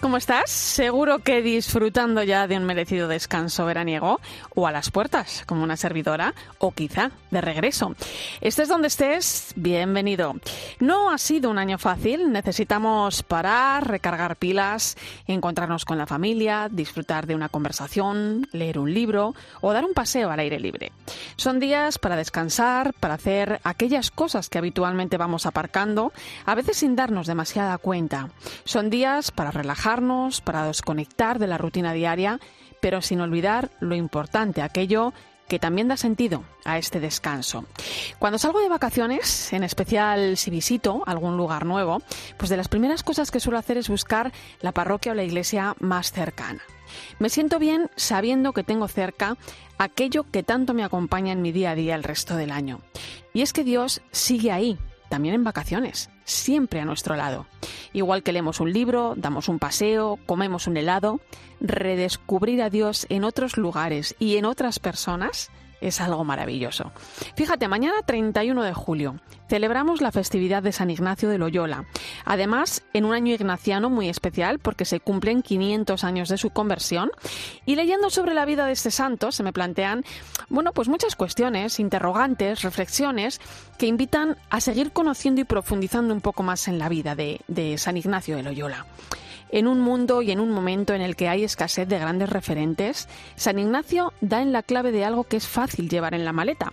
¿Cómo estás? Seguro que disfrutando ya de un merecido descanso veraniego o a las puertas, como una servidora, o quizá de regreso. Estés donde estés, bienvenido. No ha sido un año fácil, necesitamos parar, recargar pilas, encontrarnos con la familia, disfrutar de una conversación, leer un libro o dar un paseo al aire libre. Son días para descansar, para hacer aquellas cosas que habitualmente vamos aparcando, a veces sin darnos demasiada cuenta. Son días para para desconectar de la rutina diaria, pero sin olvidar lo importante, aquello que también da sentido a este descanso. Cuando salgo de vacaciones, en especial si visito algún lugar nuevo, pues de las primeras cosas que suelo hacer es buscar la parroquia o la iglesia más cercana. Me siento bien sabiendo que tengo cerca aquello que tanto me acompaña en mi día a día el resto del año. Y es que Dios sigue ahí, también en vacaciones, siempre a nuestro lado. Igual que leemos un libro, damos un paseo, comemos un helado, redescubrir a Dios en otros lugares y en otras personas es algo maravilloso. Fíjate, mañana 31 de julio celebramos la festividad de San Ignacio de Loyola. Además, en un año ignaciano muy especial porque se cumplen 500 años de su conversión y leyendo sobre la vida de este santo se me plantean, bueno, pues muchas cuestiones, interrogantes, reflexiones que invitan a seguir conociendo y profundizando un poco más en la vida de, de San Ignacio de Loyola. En un mundo y en un momento en el que hay escasez de grandes referentes, San Ignacio da en la clave de algo que es fácil llevar en la maleta.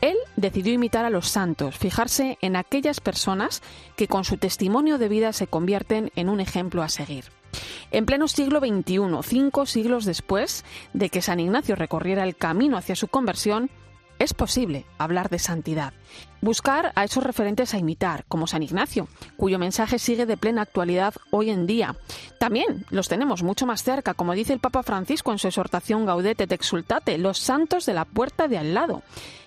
Él decidió imitar a los santos, fijarse en aquellas personas que con su testimonio de vida se convierten en un ejemplo a seguir. En pleno siglo XXI, cinco siglos después de que San Ignacio recorriera el camino hacia su conversión, es posible hablar de santidad. Buscar a esos referentes a imitar, como San Ignacio, cuyo mensaje sigue de plena actualidad hoy en día. También los tenemos mucho más cerca, como dice el Papa Francisco en su exhortación Gaudete et Exultate, los santos de la puerta de al lado.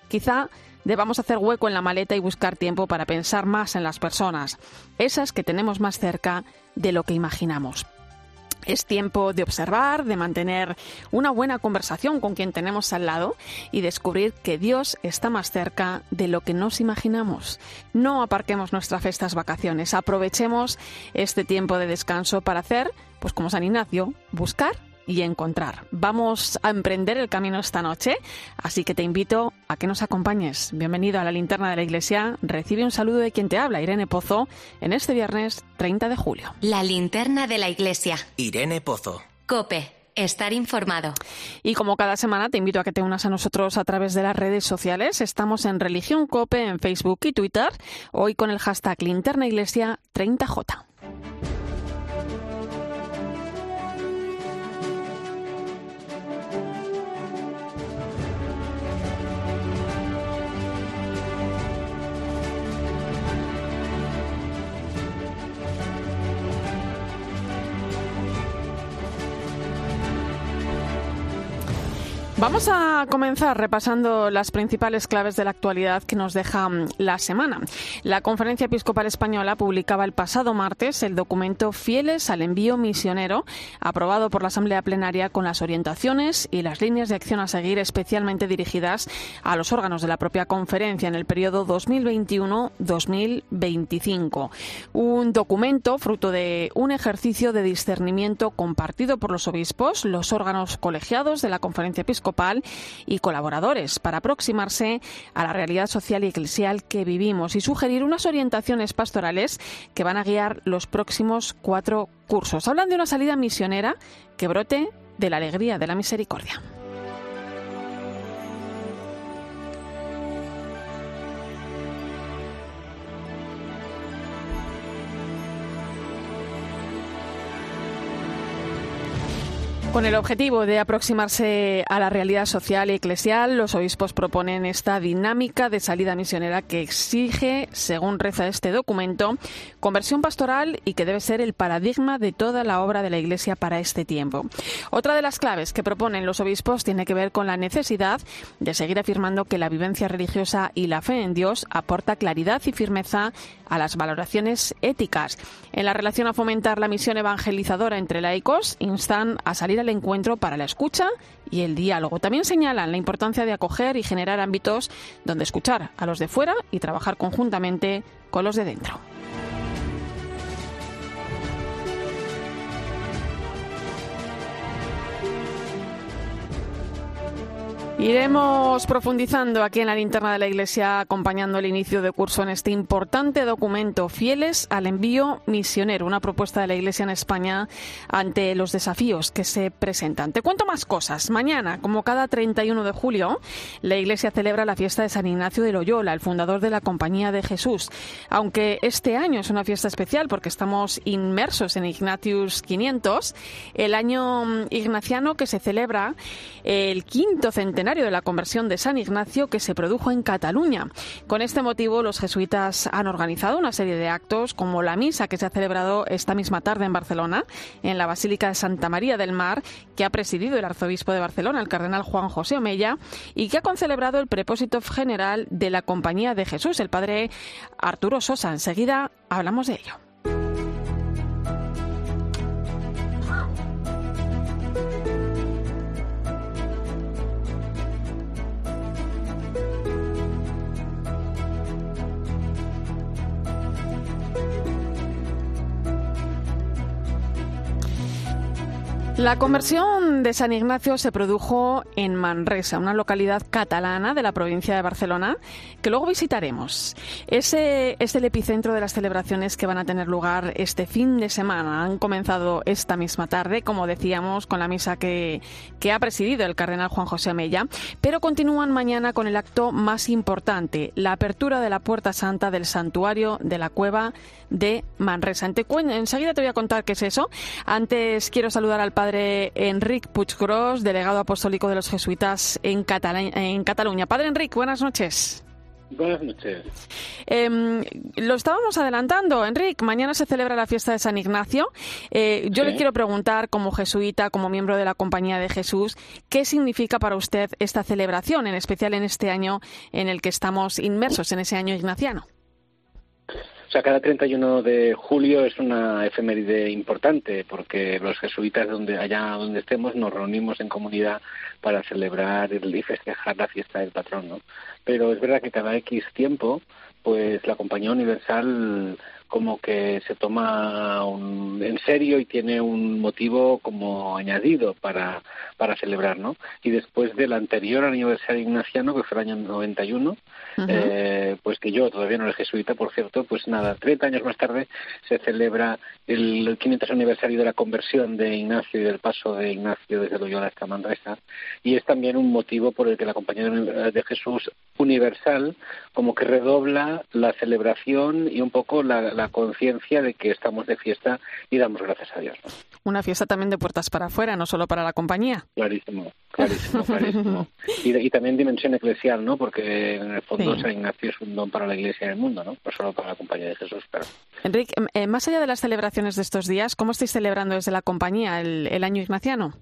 Quizá debamos hacer hueco en la maleta y buscar tiempo para pensar más en las personas, esas que tenemos más cerca de lo que imaginamos. Es tiempo de observar, de mantener una buena conversación con quien tenemos al lado y descubrir que Dios está más cerca de lo que nos imaginamos. No aparquemos nuestras festas vacaciones, aprovechemos este tiempo de descanso para hacer, pues como San Ignacio, buscar y encontrar. Vamos a emprender el camino esta noche, así que te invito a que nos acompañes. Bienvenido a la linterna de la iglesia. Recibe un saludo de quien te habla, Irene Pozo, en este viernes 30 de julio. La linterna de la iglesia. Irene Pozo. Cope. Estar informado. Y como cada semana te invito a que te unas a nosotros a través de las redes sociales. Estamos en Religión Cope en Facebook y Twitter, hoy con el hashtag linterna iglesia 30J. Vamos a comenzar repasando las principales claves de la actualidad que nos deja mm, la semana. La Conferencia Episcopal Española publicaba el pasado martes el documento Fieles al envío misionero, aprobado por la Asamblea Plenaria con las orientaciones y las líneas de acción a seguir especialmente dirigidas a los órganos de la propia conferencia en el periodo 2021-2025. Un documento fruto de un ejercicio de discernimiento compartido por los obispos, los órganos colegiados de la Conferencia Episcopal y colaboradores para aproximarse a la realidad social y eclesial que vivimos y sugerir unas orientaciones pastorales que van a guiar los próximos cuatro cursos. Hablan de una salida misionera que brote de la alegría de la misericordia. Con el objetivo de aproximarse a la realidad social y eclesial, los obispos proponen esta dinámica de salida misionera que exige, según reza este documento, conversión pastoral y que debe ser el paradigma de toda la obra de la Iglesia para este tiempo. Otra de las claves que proponen los obispos tiene que ver con la necesidad de seguir afirmando que la vivencia religiosa y la fe en Dios aporta claridad y firmeza a las valoraciones éticas. En la relación a fomentar la misión evangelizadora entre laicos, instan a salir al encuentro para la escucha y el diálogo. También señalan la importancia de acoger y generar ámbitos donde escuchar a los de fuera y trabajar conjuntamente con los de dentro. Iremos profundizando aquí en la linterna de la Iglesia, acompañando el inicio de curso en este importante documento, Fieles al envío misionero, una propuesta de la Iglesia en España ante los desafíos que se presentan. Te cuento más cosas. Mañana, como cada 31 de julio, la Iglesia celebra la fiesta de San Ignacio de Loyola, el fundador de la Compañía de Jesús. Aunque este año es una fiesta especial porque estamos inmersos en Ignatius 500, el año ignaciano que se celebra el quinto centenario de la conversión de San Ignacio que se produjo en Cataluña. Con este motivo, los jesuitas han organizado una serie de actos, como la misa que se ha celebrado esta misma tarde en Barcelona, en la Basílica de Santa María del Mar, que ha presidido el arzobispo de Barcelona, el cardenal Juan José Omella, y que ha concelebrado el prepósito general de la Compañía de Jesús, el padre Arturo Sosa. Enseguida hablamos de ello. La conversión de San Ignacio se produjo en Manresa, una localidad catalana de la provincia de Barcelona, que luego visitaremos. Ese es el epicentro de las celebraciones que van a tener lugar este fin de semana. Han comenzado esta misma tarde, como decíamos, con la misa que, que ha presidido el cardenal Juan José Mella, pero continúan mañana con el acto más importante, la apertura de la Puerta Santa del Santuario de la Cueva de Manresa. Enseguida te voy a contar qué es eso. Antes quiero saludar al padre Enric Puiggrós, delegado apostólico de los jesuitas en, en Cataluña. Padre Enric, buenas noches. Buenas noches. Eh, lo estábamos adelantando, Enric. Mañana se celebra la fiesta de San Ignacio. Eh, yo Sí. le quiero preguntar, como jesuita, como miembro de la Compañía de Jesús, ¿qué significa para usted esta celebración, en especial en este año en el que estamos inmersos, en ese año ignaciano? O sea, cada 31 de julio es una efeméride importante porque los jesuitas, donde allá donde estemos, nos reunimos en comunidad para celebrar el- y festejar la fiesta del patrón, ¿no? Pero es verdad que cada X tiempo, pues la Compañía Universal como que se toma un- en serio y tiene un motivo como añadido para, para celebrar, ¿no? Y después del anterior aniversario ignaciano, que fue el año 91, Ujú. eh, pues que yo todavía no era jesuita, por cierto, pues nada, 30 años más tarde se celebra el 500 aniversario de la conversión de Ignacio y del paso de Ignacio desde Loyola hasta Manresa, y es también un motivo por el que la Compañía de Jesús Universal como que redobla la celebración y un poco la, la conciencia de que estamos de fiesta y damos gracias a Dios. ¿no? Una fiesta también de puertas para afuera, no solo para la compañía. Clarísimo, clarísimo, clarísimo. Y, y también dimensión eclesial, ¿no? Porque en el fondo Sí. San Ignacio es un don para la Iglesia y el mundo, ¿no? No solo para la Compañía de Jesús, pero Enric, em, eh, más allá de las celebraciones de estos días, ¿cómo estáis celebrando desde la compañía el, el año ignaciano?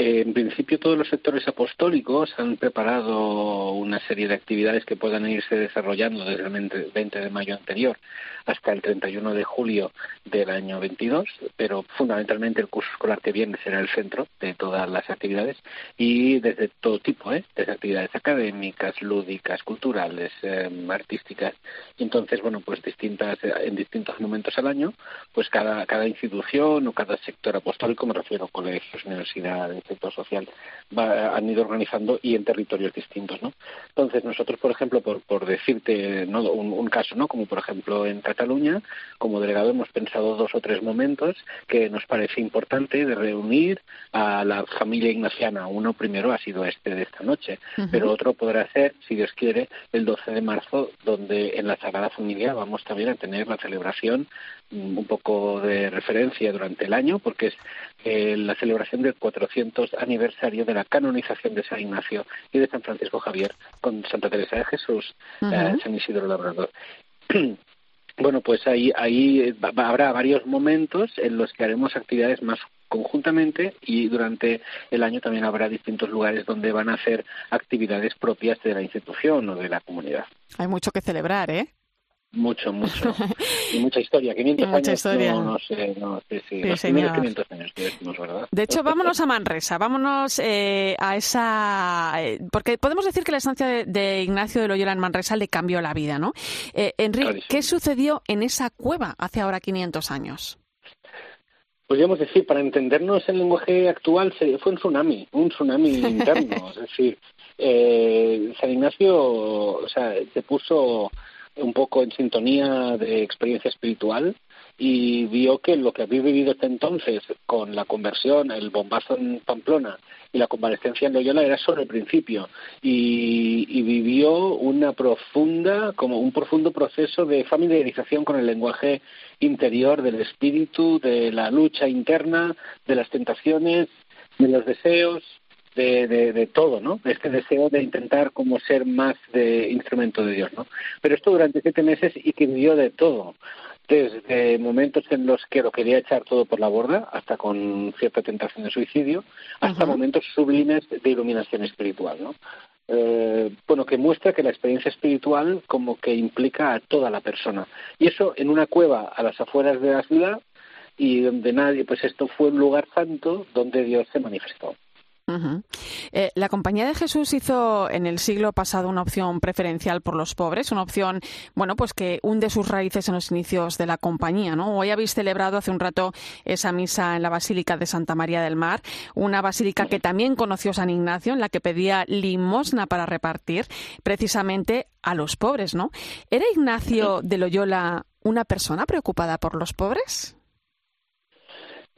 Eh, en principio todos los sectores apostólicos han preparado una serie de actividades que puedan irse desarrollando desde el 20 20 de mayo anterior hasta el 31 de julio del año 22, pero fundamentalmente el curso escolar que viene será el centro de todas las actividades y desde todo tipo, ¿eh? desde actividades académicas, lúdicas, culturales, eh, artísticas. Entonces, bueno, pues distintas en distintos momentos al año, pues cada cada institución o cada sector apostólico, me refiero a colegios, universidades, aspecto social han ido organizando y en territorios distintos, ¿no? Entonces nosotros, por ejemplo, por, por decirte ¿no? un, caso, ¿no? Como por ejemplo en Cataluña, como delegado hemos pensado dos o tres momentos que nos parece importante de reunir a la familia ignaciana. Uno primero ha sido este de esta noche, pero otro podrá ser, si Dios quiere, el 12 de marzo, donde en la Sagrada Familia vamos también a tener la celebración mm, un poco de referencia durante el año, porque es eh, la celebración del 400 aniversario de la canonización de San Ignacio y de San Francisco Javier con Santa Teresa de Jesús, eh, San Isidro Labrador. Bueno, pues ahí, ahí habrá varios momentos en los que haremos actividades más conjuntamente y durante el año también habrá distintos lugares donde van a hacer actividades propias de la institución o de la comunidad. Hay mucho que celebrar, ¿eh? Mucho, mucho. y mucha historia. 500 mucha años. Historia. No, sé, no, sí, sí. Sí, Los señor. primeros 500 años que decimos, ¿verdad? De hecho, vámonos a Manresa, vámonos eh, a esa... eh, porque podemos decir que la estancia de, de Ignacio de Loyola en Manresa le cambió la vida, ¿no? Eh, Enrique. ¿qué sucedió en esa cueva hace ahora 500 años? Podríamos decir, para entendernos el lenguaje actual, fue un tsunami, un tsunami interno. es decir, eh, San Ignacio o sea, se puso un poco en sintonía de experiencia espiritual y vio que lo que había vivido hasta entonces con la conversión, el bombazo en Pamplona y la convalescencia en Loyola era solo el principio. Y, y vivió una profunda, como un profundo proceso de familiarización con el lenguaje interior del espíritu, de la lucha interna, de las tentaciones, de los deseos, de, de, de todo, ¿no? Este deseo de intentar como ser más de instrumento de Dios, ¿no? Pero esto durante siete meses y que vivió de todo, desde momentos en los que lo quería echar todo por la borda, hasta con cierta tentación de suicidio, hasta Ajá. momentos sublimes de iluminación espiritual, ¿no? Eh, bueno, que muestra que la experiencia espiritual como que implica a toda la persona. Y eso en una cueva a las afueras de la ciudad y donde nadie, pues esto fue un lugar santo donde Dios se manifestó. Eh, la Compañía de Jesús hizo en el siglo pasado una opción preferencial por los pobres, una opción, bueno, pues que hunde sus raíces en los inicios de la compañía, ¿no? Hoy habéis celebrado hace un rato esa misa en la Basílica de Santa María del Mar, una basílica que también conoció San Ignacio, en la que pedía limosna para repartir precisamente a los pobres, ¿no? ¿Era Ignacio de Loyola una persona preocupada por los pobres?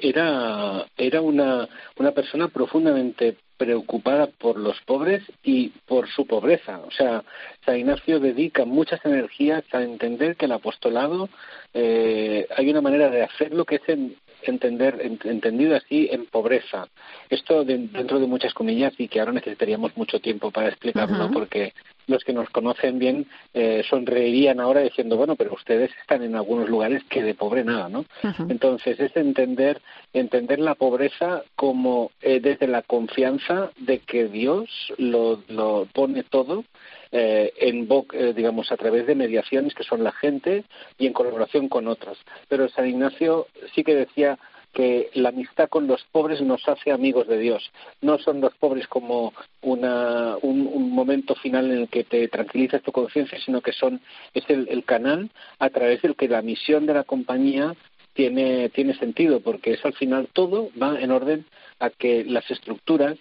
Era, era una, una persona profundamente preocupada por los pobres y por su pobreza. O sea, San Ignacio dedica muchas energías a entender que el apostolado eh, hay una manera de hacerlo que es en- entender en- entendido así en pobreza. Esto de- dentro de muchas comillas y que ahora necesitaríamos mucho tiempo para explicarlo Ujú. porque los que nos conocen bien eh, sonreirían ahora diciendo bueno pero ustedes están en algunos lugares que de pobre nada, ¿no? Entonces es entender entender la pobreza como eh, desde la confianza de que Dios lo, lo pone todo eh, en eh, digamos a través de mediaciones que son la gente y en colaboración con otras. Pero San Ignacio sí que decía que la amistad con los pobres nos hace amigos de Dios. No son los pobres como una, un, un momento final en el que te tranquilizas tu conciencia, sino que son es el, el canal a través del que la misión de la compañía tiene, tiene sentido, porque eso al final todo va en orden a que las estructuras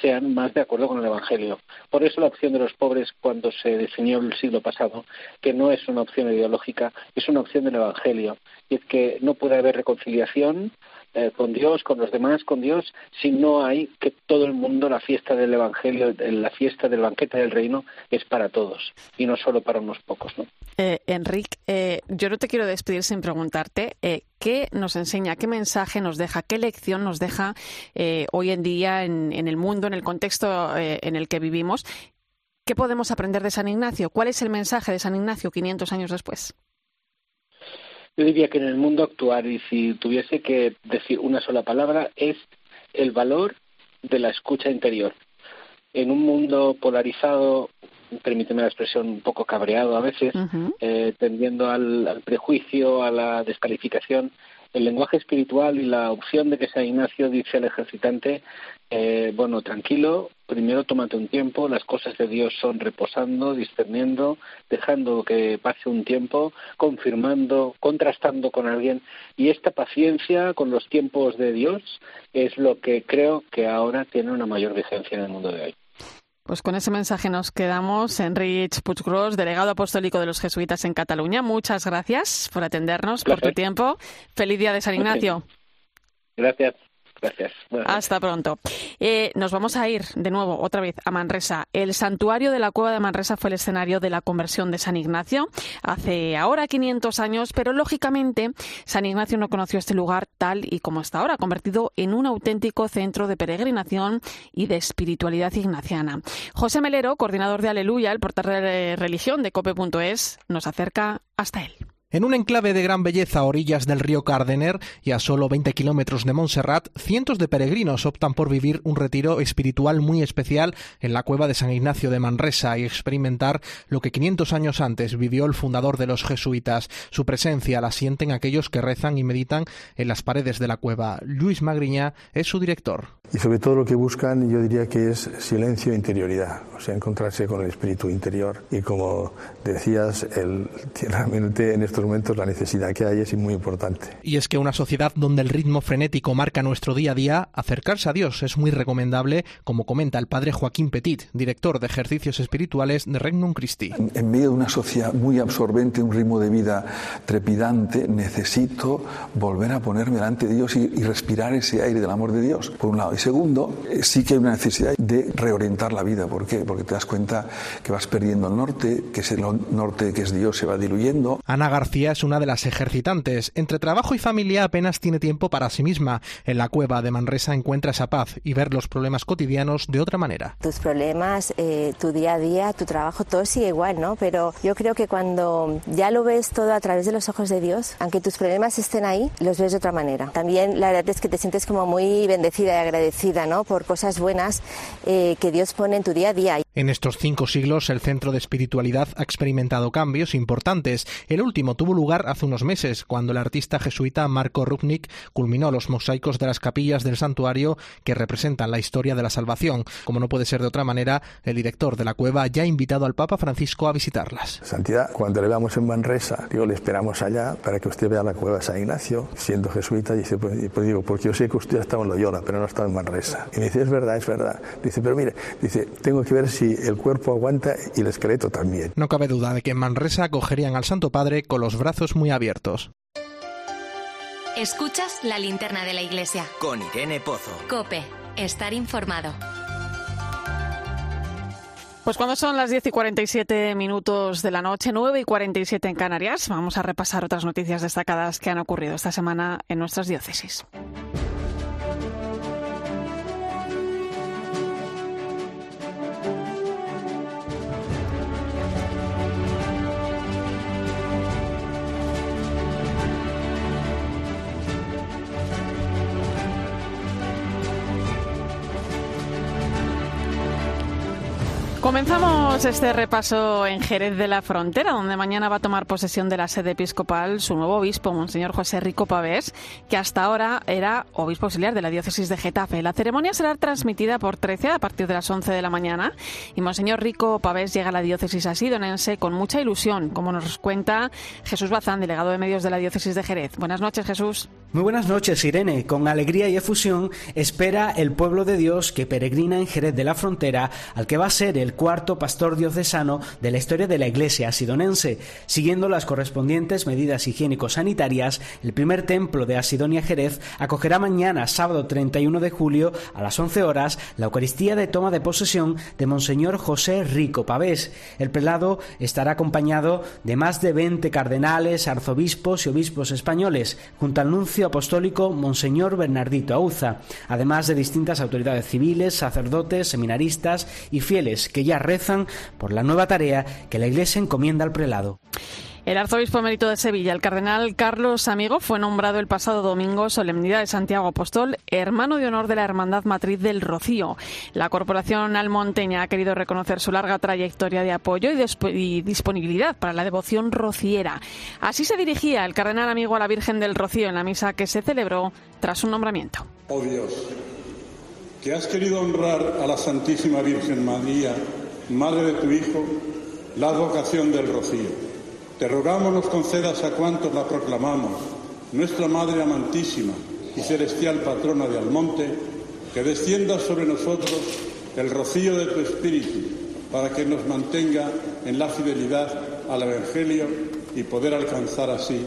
sean más de acuerdo con el Evangelio. Por eso la opción de los pobres, cuando se definió el siglo pasado, que no es una opción ideológica, es una opción del Evangelio. Y es que no puede haber reconciliación eh, con Dios, con los demás, con Dios, si no hay que todo el mundo, la fiesta del Evangelio, la fiesta del banquete del reino, es para todos y no solo para unos pocos. ¿no? Eh, Enrique, eh, yo no te quiero despedir sin preguntarte eh, qué nos enseña, qué mensaje nos deja, qué lección nos deja hoy en día en, el mundo, en el contexto en el que vivimos. ¿Qué podemos aprender de San Ignacio? ¿Cuál es el mensaje de San Ignacio 500 años después? Yo diría que en el mundo actual, y si tuviese que decir una sola palabra, es el valor de la escucha interior. En un mundo polarizado, permíteme la expresión, un poco cabreado a veces, eh, tendiendo al, al prejuicio, a la descalificación, el lenguaje espiritual y la opción de que San Ignacio dice al ejercitante, eh, bueno, tranquilo, primero tómate un tiempo, las cosas de Dios son reposando, discerniendo, dejando que pase un tiempo, confirmando, contrastando con alguien. Y esta paciencia con los tiempos de Dios es lo que creo que ahora tiene una mayor vigencia en el mundo de hoy. Pues con ese mensaje nos quedamos. Enrich Puiggrós, delegado apostólico de los jesuitas en Cataluña, muchas gracias por atendernos, por tu tiempo. Feliz día de San Ignacio. Gracias. Hasta pronto. Eh, nos vamos a ir de nuevo, otra vez, a Manresa. El santuario de la cueva de Manresa fue el escenario de la conversión de San Ignacio hace ahora 500 años, pero lógicamente San Ignacio no conoció este lugar tal y como está ahora, convertido en un auténtico centro de peregrinación y de espiritualidad ignaciana. José Melero, coordinador de Aleluya, el portal de religión de cope.es, nos acerca hasta él. En un enclave de gran belleza a orillas del río Cardener y a solo 20 kilómetros de Montserrat, cientos de peregrinos optan por vivir un retiro espiritual muy especial en la cueva de San Ignacio de Manresa y experimentar lo que 500 años antes vivió el fundador de los jesuitas. Su presencia la sienten aquellos que rezan y meditan en las paredes de la cueva. Luis Magriña es su director. Y sobre todo lo que buscan, yo diría que es silencio e interioridad, o sea, encontrarse con el espíritu interior. Y como decías, el, realmente en estos momentos la necesidad que hay es muy importante. Y es que una sociedad donde el ritmo frenético marca nuestro día a día, acercarse a Dios es muy recomendable, como comenta el padre Joaquín Petit, director de ejercicios espirituales de Regnum Christi. En medio de una sociedad muy absorbente, un ritmo de vida trepidante, necesito volver a ponerme delante de Dios y, y respirar ese aire del amor de Dios, por un lado. Y segundo, eh, sí que hay una necesidad de reorientar la vida. ¿Por qué? Porque te das cuenta que vas perdiendo el norte, que ese norte que es Dios se va diluyendo. Ana García es una de las ejercitantes. Entre trabajo y familia apenas tiene tiempo para sí misma. En la cueva de Manresa encuentra esa paz y ver los problemas cotidianos de otra manera. Tus problemas, eh, tu día a día, tu trabajo, todo sigue igual, ¿no? Pero yo creo que cuando ya lo ves todo a través de los ojos de Dios, aunque tus problemas estén ahí, los ves de otra manera. También la verdad es que te sientes como muy bendecida y agradecida, ¿no? Por cosas buenas eh, que Dios pone en tu día a día. En estos cinco siglos, el Centro de Espiritualidad ha experimentado cambios importantes. El último tuvo lugar hace unos meses, cuando el artista jesuita Marco Rupnik culminó los mosaicos de las capillas del santuario que representan la historia de la salvación. Como no puede ser de otra manera, el director de la cueva ya ha invitado al Papa Francisco a visitarlas. Santidad, cuando le veamos en Manresa, digo, le esperamos allá para que usted vea la cueva de San Ignacio. Siendo jesuita, dice, pues, pues digo, porque yo sé que usted ha estado en Loyola, pero no ha estado en Manresa. Y me dice, es verdad, es verdad. Dice, pero mire, dice, tengo que ver si el cuerpo aguanta y el esqueleto también. No cabe duda de que en Manresa acogerían al Santo Padre con los brazos muy abiertos. Escuchas la linterna de la iglesia. Con Irene Pozo. Cope, estar informado. Pues cuando son las 10 y 47 minutos de la noche, 9 y 47 en Canarias, vamos a repasar otras noticias destacadas que han ocurrido esta semana en nuestras diócesis. Comenzamos este repaso en Jerez de la Frontera, donde mañana va a tomar posesión de la sede episcopal su nuevo obispo, Monseñor José Rico Pavés, que hasta ahora era obispo auxiliar de la diócesis de Getafe. La ceremonia será transmitida por 13 a partir de las 11 de la mañana y Monseñor Rico Pavés llega a la diócesis asidonense con mucha ilusión, como nos cuenta Jesús Bazán, delegado de medios de la diócesis de Jerez. Buenas noches, Jesús. Muy buenas noches, Irene. Con alegría y efusión espera el pueblo de Dios que peregrina en Jerez de la Frontera al que va a ser el cuarto pastor diocesano de la historia de la Iglesia asidonense. Siguiendo las correspondientes medidas higiénico-sanitarias, el primer templo de Asidonia Jerez acogerá mañana, sábado 31 de julio, a las 11 horas, la Eucaristía de toma de posesión de Monseñor José Rico Pavés. El prelado estará acompañado de más de 20 cardenales, arzobispos y obispos españoles, junto al nuncio apostólico Monseñor Bernardito Auza, además de distintas autoridades civiles, sacerdotes, seminaristas y fieles que ya rezan por la nueva tarea que la Iglesia encomienda al prelado. El arzobispo emérito de Sevilla, el cardenal Carlos Amigo, fue nombrado el pasado domingo Solemnidad de Santiago Apóstol, hermano de honor de la Hermandad Matriz del Rocío. La corporación almonteña ha querido reconocer su larga trayectoria de apoyo y, disponibilidad para la devoción rociera. Así se dirigía el cardenal Amigo a la Virgen del Rocío en la misa que se celebró tras su nombramiento. Oh Dios, que has querido honrar a la Santísima Virgen María, Madre de tu Hijo, la vocación del rocío. Te rogamos nos concedas a cuantos la proclamamos, nuestra Madre amantísima y celestial patrona de Almonte, que descienda sobre nosotros el rocío de tu Espíritu, para que nos mantenga en la fidelidad al Evangelio y poder alcanzar así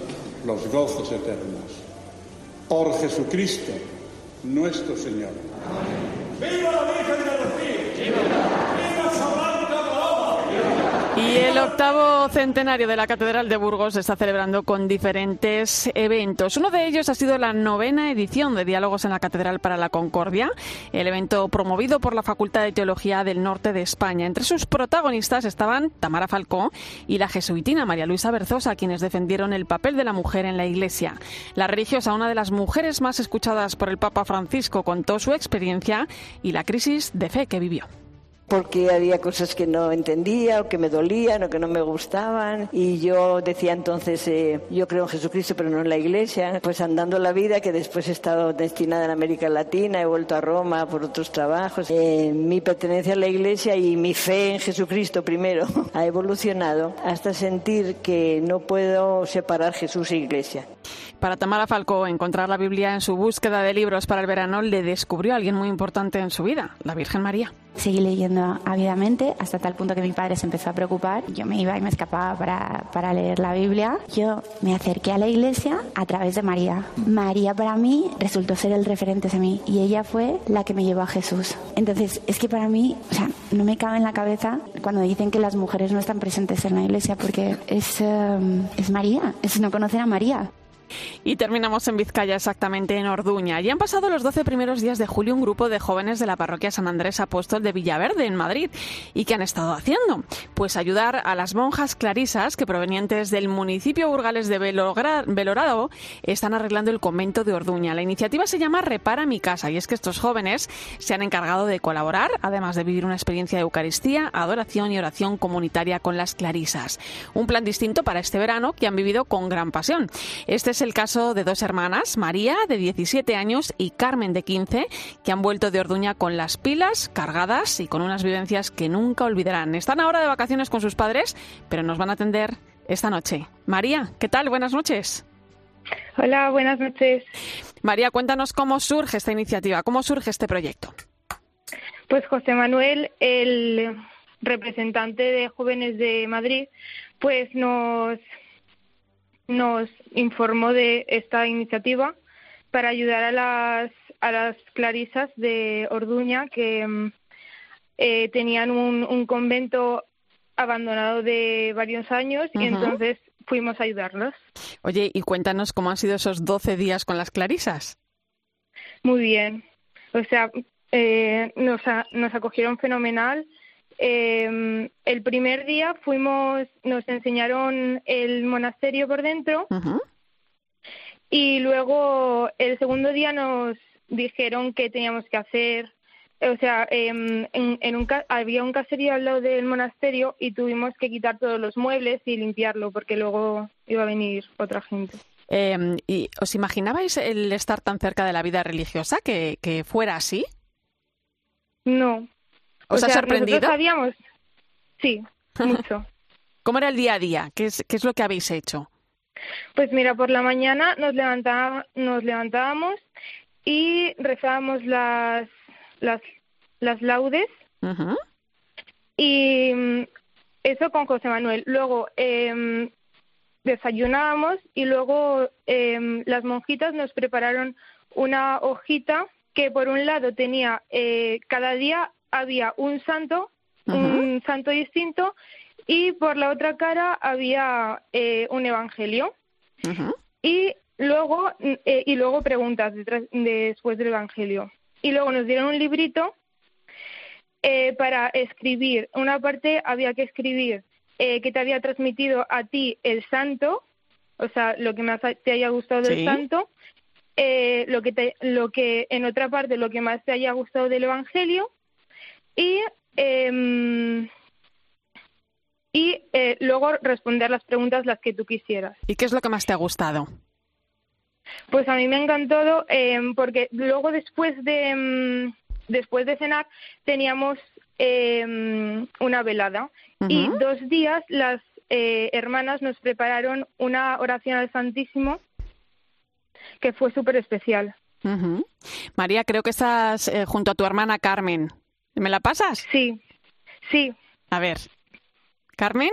los gozos eternos. Por Jesucristo, nuestro Señor. ¡Viva la Virgen de el octavo centenario de la Catedral de Burgos se está celebrando con diferentes eventos. Uno de ellos ha sido la novena edición de Diálogos en la Catedral para la Concordia, el evento promovido por la Facultad de Teología del Norte de España. Entre sus protagonistas estaban Tamara Falcó y la jesuitina María Luisa Berzosa, quienes defendieron el papel de la mujer en la Iglesia. La religiosa, una de las mujeres más escuchadas por el Papa Francisco, contó su experiencia y la crisis de fe que vivió porque había cosas que no entendía o que me dolían o que no me gustaban. Y yo decía entonces eh, yo creo en Jesucristo pero no en la iglesia. Pues andando la vida que después he estado destinada en América Latina he vuelto a Roma por otros trabajos. Eh, mi pertenencia a la iglesia y mi fe en Jesucristo primero ha evolucionado hasta sentir que no puedo separar Jesús e iglesia para Tamara Falcó, encontrar la Biblia en su búsqueda de libros para el verano le descubrió a alguien muy importante en su vida, la Virgen María. Seguí leyendo ávidamente hasta tal punto que mi padre se empezó a preocupar. Yo me iba y me escapaba para, para leer la Biblia. Yo me acerqué a la iglesia a través de María. María para mí resultó ser el referente de mí y ella fue la que me llevó a Jesús. Entonces, es que para mí, o sea, no me cabe en la cabeza cuando dicen que las mujeres no están presentes en la iglesia porque es, um, es María, es no conocer a María. Y terminamos en Vizcaya, exactamente en Orduña. Y han pasado los 12 primeros días de julio un grupo de jóvenes de la parroquia San Andrés Apóstol de Villaverde, en Madrid. ¿Y qué han estado haciendo? Pues ayudar a las monjas clarisas que provenientes del municipio burgales de Belorado están arreglando el convento de Orduña. La iniciativa se llama Repara mi casa y es que estos jóvenes se han encargado de colaborar, además de vivir una experiencia de Eucaristía, adoración y oración comunitaria con las clarisas. Un plan distinto para este verano que han vivido con gran pasión. Este es el caso de dos hermanas, María, de 17 años, y Carmen, de 15, que han vuelto de Orduña con las pilas cargadas y con unas vivencias que nunca olvidarán. Están ahora de vacaciones con sus padres, pero nos van a atender esta noche. María, ¿qué tal? Buenas noches. Hola, buenas noches. María, cuéntanos cómo surge esta iniciativa, cómo surge este proyecto. Pues José Manuel, el representante de jóvenes de Madrid, pues nos nos informó de esta iniciativa para ayudar a las, a las clarisas de Orduña que mm, eh, tenían un, un, convento abandonado de varios años y entonces fuimos a ayudarlos. Oye, y cuéntanos cómo han sido esos 12 días con las clarisas. Muy bien. O sea, eh, nos, nos acogieron fenomenal eh, el primer día fuimos, nos enseñaron el monasterio por dentro y luego el segundo día nos dijeron qué teníamos que hacer. O sea, em, en, un, había un caserío al lado del monasterio y tuvimos que quitar todos los muebles y limpiarlo porque luego iba a venir otra gente. Em, ¿Y os imaginabais el estar tan cerca de la vida religiosa que, que fuera así? No, ¿Os ha sorprendido? sabíamos, sí, mucho. ¿Cómo era el día a día? ¿Qué es, qué es lo que habéis hecho? Pues mira, por la mañana nos, levantaba, nos levantábamos y rezábamos las, las, las laudes. Y mm, eso con José Manuel. Luego eh, desayunábamos y luego eh, las monjitas nos prepararon una hojita que por un lado tenía eh, cada día había un santo, un santo distinto, y por la otra cara había eh, un evangelio. Y luego eh, y luego preguntas después del evangelio. Y luego nos dieron un librito eh, para escribir. Una parte había que escribir que te había transmitido a ti el santo, o sea, lo que más te haya gustado del santo, lo que te, lo que en otra parte lo que más te haya gustado del evangelio y, em, y eh, luego responder las preguntas las que tú quisieras. ¿Y qué es lo que más te ha gustado? Pues a mí me ha encantado em, porque luego después de, em, después de cenar teníamos una velada y dos días las eh, hermanas nos prepararon una oración al Santísimo que fue súper especial. María, creo que estás eh, junto a tu hermana Carmen. ¿Me la pasas? Sí, sí. A ver. ¿Carmen?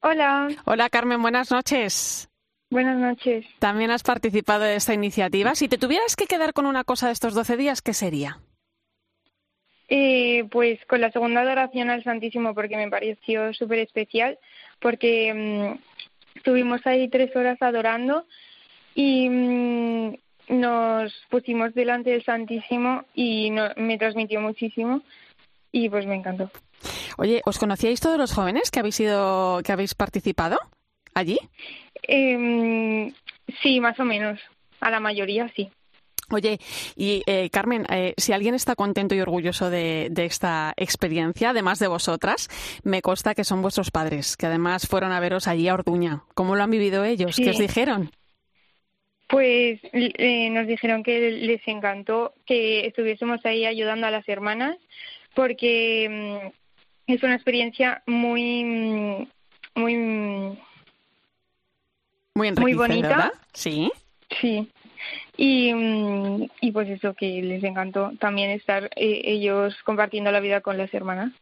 Hola. Hola, Carmen, buenas noches. Buenas noches. También has participado de esta iniciativa. Si te tuvieras que quedar con una cosa de estos 12 días, ¿qué sería? Eh, pues con la segunda adoración al Santísimo, porque me pareció súper especial, porque mm, estuvimos ahí tres horas adorando y mm, nos pusimos delante del Santísimo y me transmitió muchísimo y pues me encantó. Oye, ¿os conocíais todos los jóvenes que habéis sido, que habéis participado allí? Eh, sí, más o menos. A la mayoría sí. Oye, y eh, Carmen, eh, si alguien está contento y orgulloso de, esta experiencia, además de vosotras, me consta que son vuestros padres, que además fueron a veros allí a Orduña. ¿Cómo lo han vivido ellos? ¿Qué os dijeron? Pues eh, nos dijeron que les encantó que estuviésemos ahí ayudando a las hermanas, porque mm, es una experiencia muy, mm, muy, mm, muy, muy bonita. ¿verdad? Sí. Sí, y, y pues eso, que les encantó también estar eh, ellos compartiendo la vida con las hermanas.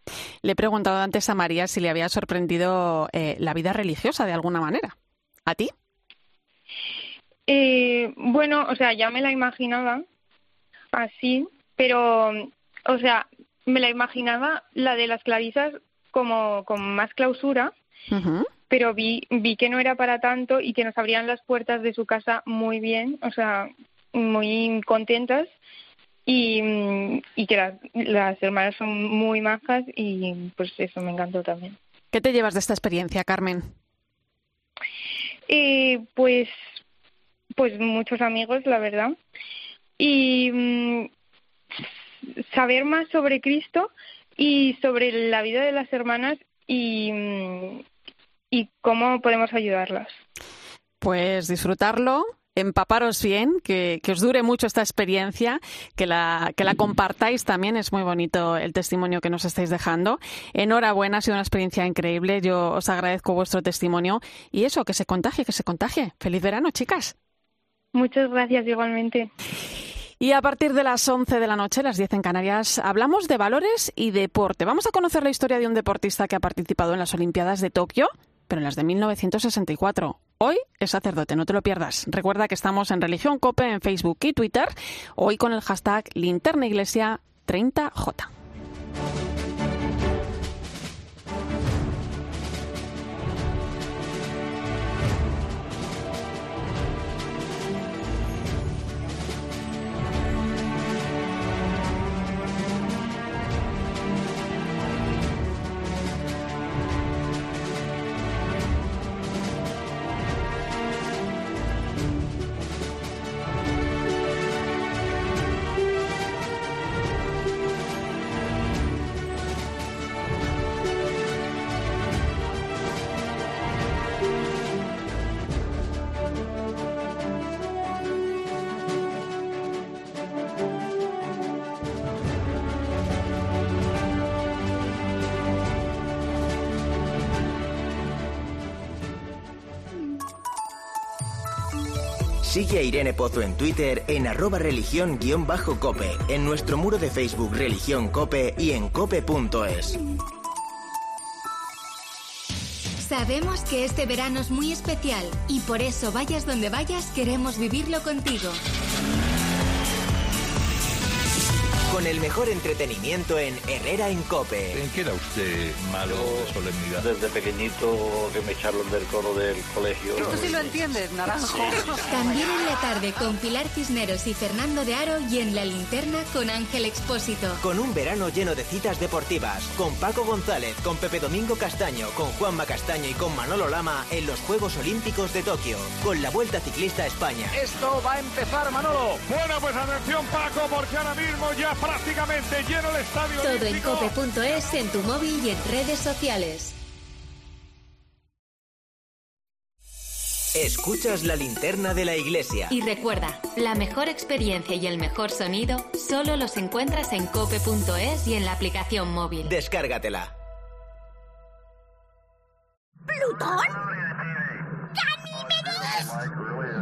Le he preguntado antes a María si le había sorprendido eh, la vida religiosa de alguna manera. ¿A ti? Eh, bueno, o sea, ya me la imaginaba así, pero, o sea, me la imaginaba la de las clarisas como con más clausura, pero vi, vi que no era para tanto y que nos abrían las puertas de su casa muy bien, o sea, muy contentas y, y que las, las hermanas son muy majas y pues eso me encantó también. ¿Qué te llevas de esta experiencia, Carmen? Eh, pues, pues muchos amigos, la verdad. Y mm, saber más sobre Cristo y sobre la vida de las hermanas y, mm, y cómo podemos ayudarlas. Pues disfrutarlo, empaparos bien, que, os dure mucho esta experiencia, que la, que la compartáis también. Es muy bonito el testimonio que nos estáis dejando. Enhorabuena, ha sido una experiencia increíble. Yo os agradezco vuestro testimonio y eso, que se contagie, que se contagie. Feliz verano, chicas. Muchas gracias igualmente. Y a partir de las 11 de la noche, las 10 en Canarias, hablamos de valores y deporte. Vamos a conocer la historia de un deportista que ha participado en las Olimpiadas de Tokio pero en las de 1964. Hoy es sacerdote, no te lo pierdas. Recuerda que estamos en Religión Cope en Facebook y Twitter, hoy con el hashtag Linterna Iglesia 30J. Sigue a Irene Pozo en Twitter en arroba religión-cope, en nuestro muro de Facebook Religión Cope y en cope.es. Sabemos que este verano es muy especial y por eso vayas donde vayas queremos vivirlo contigo. Con el mejor entretenimiento en Herrera en Cope. ¿En qué era usted malo de solemnidad? Desde pequeñito que me echaron del coro del colegio. Tú sí lo entiendes, naranjo. También en la tarde con Pilar Cisneros y Fernando de Aro y en la linterna con Ángel Expósito. Con un verano lleno de citas deportivas, con Paco González, con Pepe Domingo Castaño, con Juanma Castaño y con Manolo Lama en los Juegos Olímpicos de Tokio, con la Vuelta Ciclista a España. Esto va a empezar, Manolo. Bueno, pues atención, Paco, porque ahora mismo ya prácticamente lleno el estadio. Todo en cope.es, en tu móvil y en redes sociales. Escuchas la linterna de la iglesia. Y recuerda, la mejor experiencia y el mejor sonido solo los encuentras en cope.es y en la aplicación móvil. Descárgatela. ¿Plutón? ¡Ganímedes!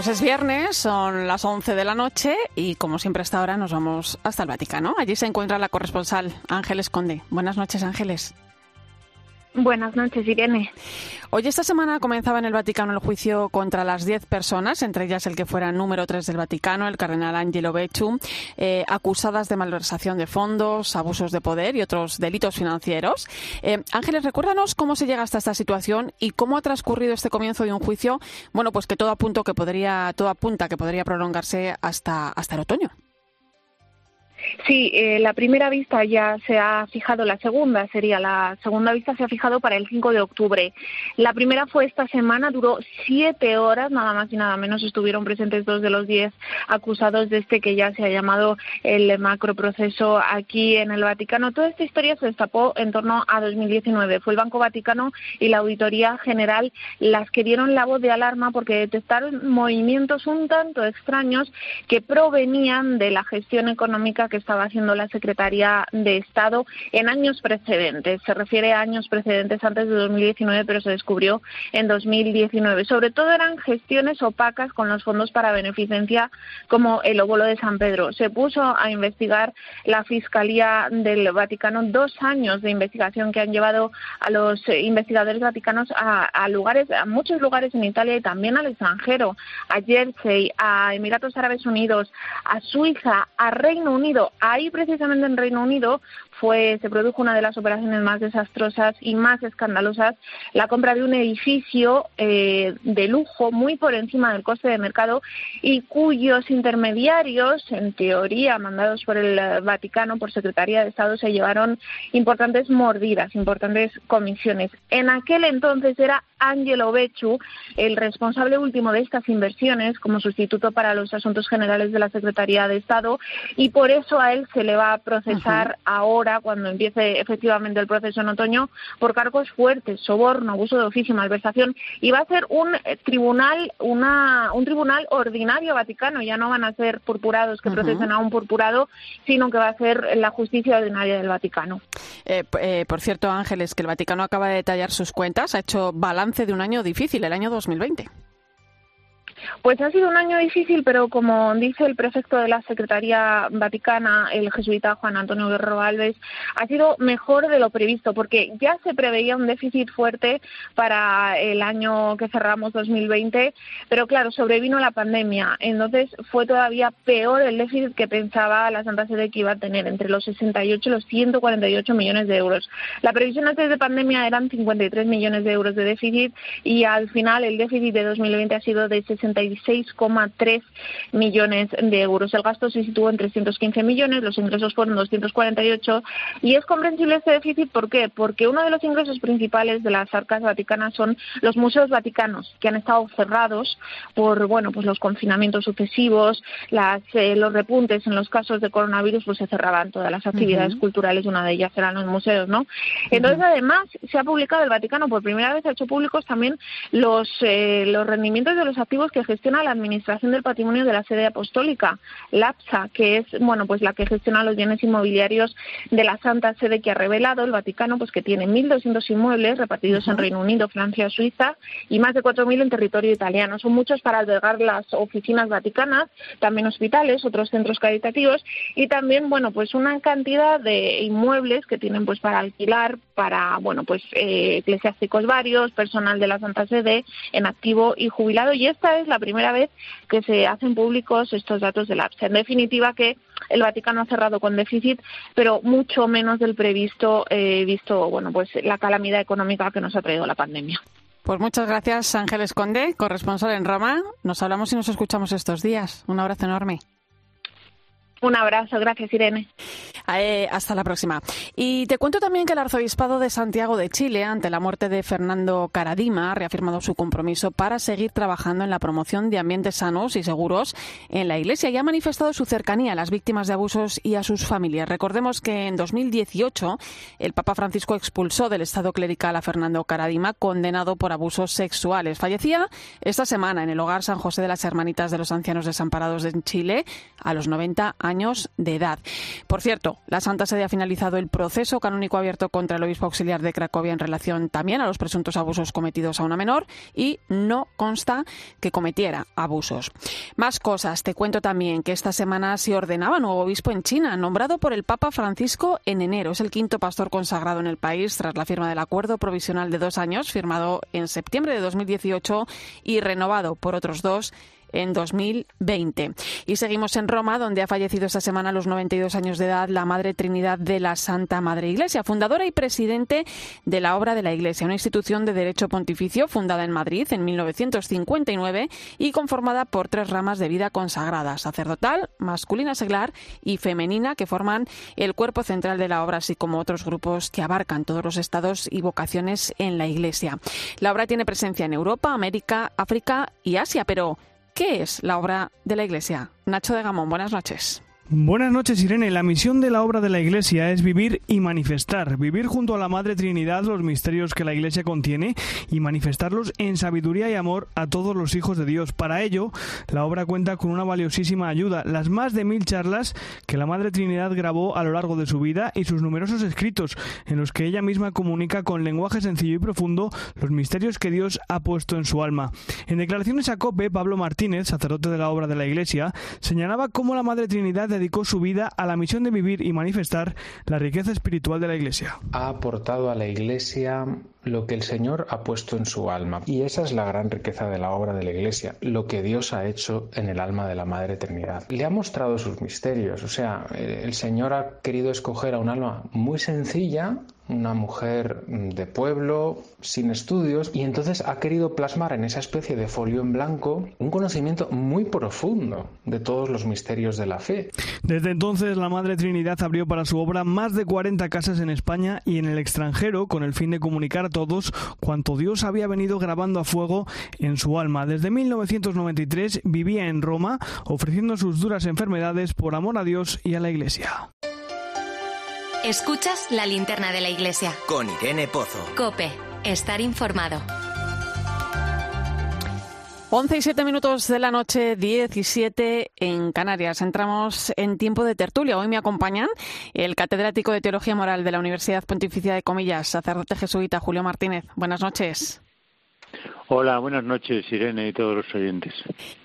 Pues es viernes, son las 11 de la noche y como siempre hasta ahora nos vamos hasta el Vaticano. Allí se encuentra la corresponsal Ángeles Conde. Buenas noches, Ángeles. Buenas noches, Irene. Hoy esta semana comenzaba en el Vaticano el juicio contra las 10 personas, entre ellas el que fuera número 3 del Vaticano, el cardenal Angelo Becciu, eh, acusadas de malversación de fondos, abusos de poder y otros delitos financieros. Eh, Ángeles, recuérdanos cómo se llega hasta esta situación y cómo ha transcurrido este comienzo de un juicio, bueno, pues que todo apunta que podría, todo apunta que podría prolongarse hasta, hasta el otoño. Sí, eh, la primera vista ya se ha fijado, la segunda sería, la segunda vista se ha fijado para el 5 de octubre. La primera fue esta semana, duró siete horas, nada más y nada menos estuvieron presentes dos de los diez acusados de este que ya se ha llamado el macroproceso aquí en el Vaticano. Toda esta historia se destapó en torno a 2019. Fue el Banco Vaticano y la Auditoría General las que dieron la voz de alarma porque detectaron movimientos un tanto extraños que provenían de la gestión económica que estaba haciendo la Secretaría de Estado en años precedentes. Se refiere a años precedentes antes de 2019, pero se descubrió en 2019. Sobre todo eran gestiones opacas con los fondos para beneficencia como el óvulo de San Pedro. Se puso a investigar la Fiscalía del Vaticano dos años de investigación que han llevado a los investigadores vaticanos a lugares, a muchos lugares en Italia y también al extranjero, a Jersey, a Emiratos Árabes Unidos, a Suiza, a Reino Unido Ahí precisamente en Reino Unido fue, se produjo una de las operaciones más desastrosas y más escandalosas, la compra de un edificio eh, de lujo muy por encima del coste de mercado y cuyos intermediarios, en teoría mandados por el Vaticano, por Secretaría de Estado, se llevaron importantes mordidas, importantes comisiones. En aquel entonces era Angelo Becciu, el responsable último de estas inversiones como sustituto para los asuntos generales de la Secretaría de Estado y por eso a él se le va a procesar ahora cuando empiece efectivamente el proceso en otoño por cargos fuertes, soborno, abuso de oficio, malversación y va a ser un eh, tribunal una un tribunal ordinario vaticano, ya no van a ser purpurados que procesen a un purpurado, sino que va a ser la justicia ordinaria del Vaticano. Eh, eh, por cierto, Ángeles, que el Vaticano acaba de detallar sus cuentas, ha hecho balance de un año difícil, el año 2020. Pues ha sido un año difícil, pero como dice el prefecto de la Secretaría Vaticana, el jesuita Juan Antonio Guerrero Alves, ha sido mejor de lo previsto, porque ya se preveía un déficit fuerte para el año que cerramos 2020, pero claro, sobrevino la pandemia, entonces fue todavía peor el déficit que pensaba la Santa Sede que iba a tener, entre los 68 y los 148 millones de euros. La previsión antes de pandemia eran 53 millones de euros de déficit y al final el déficit de 2020 ha sido de 60 66,3 millones de euros. El gasto se situó en 315 millones, los ingresos fueron 248 y es comprensible este déficit ¿por qué? Porque uno de los ingresos principales de las arcas vaticanas son los museos vaticanos que han estado cerrados por bueno pues los confinamientos sucesivos, las, eh, los repuntes en los casos de coronavirus pues se cerraban todas las actividades culturales, una de ellas eran los museos, ¿no? Entonces además se ha publicado el Vaticano por primera vez ha hecho públicos también los eh, los rendimientos de los activos que gestiona la Administración del Patrimonio de la Sede Apostólica, LAPSA, que es bueno pues la que gestiona los bienes inmobiliarios de la Santa Sede que ha revelado el Vaticano pues que tiene 1.200 inmuebles repartidos en Reino Unido, Francia, Suiza y más de 4.000 en territorio italiano. Son muchos para albergar las oficinas vaticanas, también hospitales, otros centros caritativos y también bueno pues una cantidad de inmuebles que tienen pues para alquilar para bueno pues eh, eclesiásticos varios, personal de la Santa Sede en activo y jubilado y esta es la primera vez que se hacen públicos estos datos del APSA. En definitiva que el Vaticano ha cerrado con déficit, pero mucho menos del previsto, eh, visto bueno pues la calamidad económica que nos ha traído la pandemia. Pues muchas gracias, Ángeles Conde, corresponsal en Roma. Nos hablamos y nos escuchamos estos días. Un abrazo enorme. Un abrazo, gracias Irene. Eh, hasta la próxima. Y te cuento también que el arzobispado de Santiago de Chile, ante la muerte de Fernando Caradima, ha reafirmado su compromiso para seguir trabajando en la promoción de ambientes sanos y seguros en la Iglesia y ha manifestado su cercanía a las víctimas de abusos y a sus familias. Recordemos que en 2018 el Papa Francisco expulsó del Estado clerical a Fernando Caradima, condenado por abusos sexuales. Fallecía esta semana en el hogar San José de las Hermanitas de los Ancianos Desamparados de Chile a los 90 años años de edad. Por cierto, la Santa Sede ha finalizado el proceso canónico abierto contra el obispo auxiliar de Cracovia en relación también a los presuntos abusos cometidos a una menor y no consta que cometiera abusos. Más cosas. Te cuento también que esta semana se ordenaba nuevo obispo en China, nombrado por el Papa Francisco en enero. Es el quinto pastor consagrado en el país tras la firma del acuerdo provisional de dos años, firmado en septiembre de 2018 y renovado por otros dos en 2020. Y seguimos en Roma, donde ha fallecido esta semana a los 92 años de edad la Madre Trinidad de la Santa Madre Iglesia, fundadora y presidente de la Obra de la Iglesia, una institución de derecho pontificio fundada en Madrid en 1959 y conformada por tres ramas de vida consagradas, sacerdotal, masculina seglar y femenina, que forman el cuerpo central de la obra, así como otros grupos que abarcan todos los estados y vocaciones en la Iglesia. La obra tiene presencia en Europa, América, África y Asia, pero ¿Qué es la obra de la Iglesia? Nacho de Gamón, buenas noches. Buenas noches, Irene. La misión de la obra de la Iglesia es vivir y manifestar, vivir junto a la Madre Trinidad los misterios que la Iglesia contiene y manifestarlos en sabiduría y amor a todos los hijos de Dios. Para ello, la obra cuenta con una valiosísima ayuda, las más de mil charlas que la Madre Trinidad grabó a lo largo de su vida y sus numerosos escritos, en los que ella misma comunica con lenguaje sencillo y profundo los misterios que Dios ha puesto en su alma. En declaraciones a COPE, Pablo Martínez, sacerdote de la obra de la Iglesia, señalaba cómo la Madre Trinidad dedicó su vida a la misión de vivir y manifestar la riqueza espiritual de la Iglesia. Ha aportado a la Iglesia lo que el Señor ha puesto en su alma. Y esa es la gran riqueza de la obra de la Iglesia, lo que Dios ha hecho en el alma de la Madre Eternidad. Le ha mostrado sus misterios, o sea, el Señor ha querido escoger a un alma muy sencilla, una mujer de pueblo, sin estudios, y entonces ha querido plasmar en esa especie de folio en blanco un conocimiento muy profundo de todos los misterios de la fe. Desde entonces la Madre Trinidad abrió para su obra más de 40 casas en España y en el extranjero con el fin de comunicar a todos cuanto Dios había venido grabando a fuego en su alma. Desde 1993 vivía en Roma ofreciendo sus duras enfermedades por amor a Dios y a la Iglesia. Escuchas la linterna de la iglesia. Con Irene Pozo. Cope, estar informado. 11 y 7 minutos de la noche, 17 en Canarias. Entramos en tiempo de tertulia. Hoy me acompañan el catedrático de Teología Moral de la Universidad Pontificia de Comillas, sacerdote jesuita Julio Martínez. Buenas noches. Hola, buenas noches, Irene y todos los oyentes.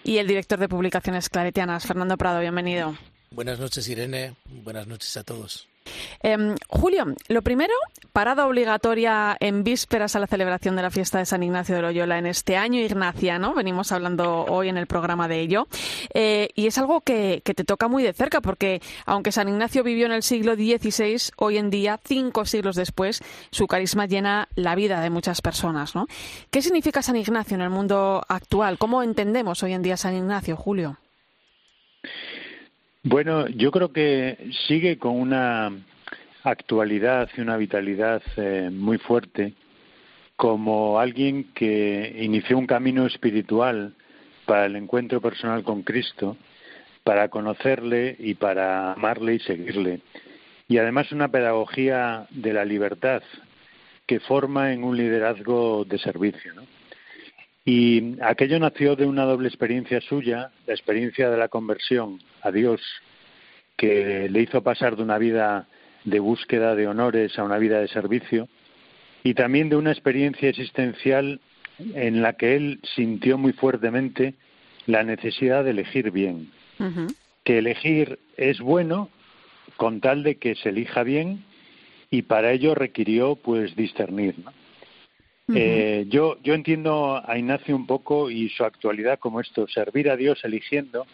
Y el director de publicaciones claretianas, Fernando Prado, bienvenido. Buenas noches, Irene. Buenas noches a todos. Em, Julio, lo primero, parada obligatoria en vísperas a la celebración de la fiesta de San Ignacio de Loyola en este año ignaciano. Venimos hablando hoy en el programa de ello. Eh, y es algo que, te toca muy de cerca, porque aunque San Ignacio vivió en el siglo XVI, hoy en día, cinco siglos después, su carisma llena la vida de muchas personas. ¿no? ¿Qué significa San Ignacio en el mundo actual? ¿Cómo entendemos hoy en día San Ignacio, Julio? Bueno, yo creo que sigue con una actualidad y una vitalidad eh, muy fuerte como alguien que inició un camino espiritual para el encuentro personal con Cristo, para conocerle y para amarle y seguirle. Y además una pedagogía de la libertad que forma en un liderazgo de servicio. ¿no? Y aquello nació de una doble experiencia suya, la experiencia de la conversión a Dios, que le hizo pasar de una vida de búsqueda de honores a una vida de servicio, y también de una experiencia existencial en la que él sintió muy fuertemente la necesidad de elegir bien. Que elegir es bueno con tal de que se elija bien y para ello requirió pues discernir. ¿no? Eh, yo, yo entiendo a Ignacio un poco y su actualidad como esto, servir a Dios eligiendo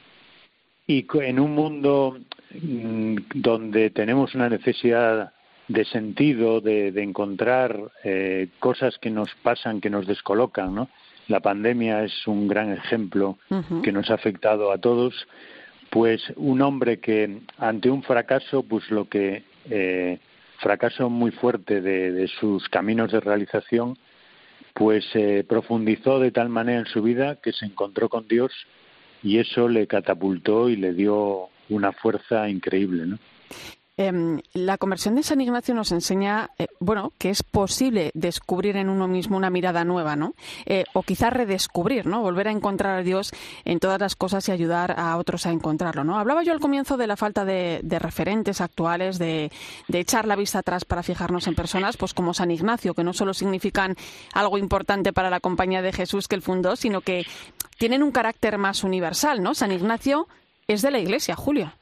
y en un mundo mm, donde tenemos una necesidad de sentido, de, encontrar eh, cosas que nos pasan, que nos descolocan, ¿no? La pandemia es un gran ejemplo que nos ha afectado a todos. Pues un hombre que ante un fracaso, pues lo que eh, fracaso muy fuerte de sus caminos de realización, pues se profundizó de tal manera en su vida que se encontró con Dios y eso le catapultó y le dio una fuerza increíble, ¿no? Em, la conversión de San Ignacio nos enseña, eh, bueno, que es posible descubrir en uno mismo una mirada nueva, ¿no? Eh, o quizás redescubrir, ¿no? Volver a encontrar a Dios en todas las cosas y ayudar a otros a encontrarlo, ¿no? Hablaba yo al comienzo de la falta de, referentes actuales, de, echar la vista atrás para fijarnos en personas, pues como San Ignacio, que no solo significan algo importante para la compañía de Jesús que él fundó, sino que tienen un carácter más universal, ¿no? San Ignacio es de la Iglesia, Julio.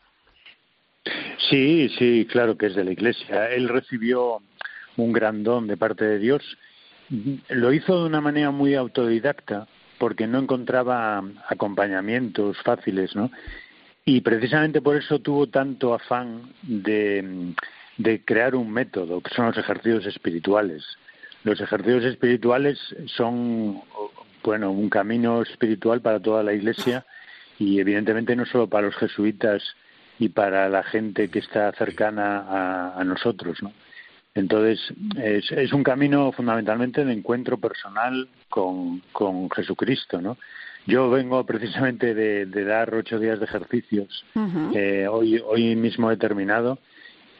Sí, sí, claro que es de la Iglesia. Él recibió un gran don de parte de Dios. Lo hizo de una manera muy autodidacta porque no encontraba acompañamientos fáciles, ¿no? Y precisamente por eso tuvo tanto afán de, de crear un método, que son los ejercicios espirituales. Los ejercicios espirituales son, bueno, un camino espiritual para toda la Iglesia y evidentemente no solo para los jesuitas y para la gente que está cercana a, nosotros, ¿no? Entonces, es, es, un camino fundamentalmente de encuentro personal con, con Jesucristo, ¿no? Yo vengo precisamente de, dar ocho días de ejercicios, eh, hoy, hoy mismo he terminado,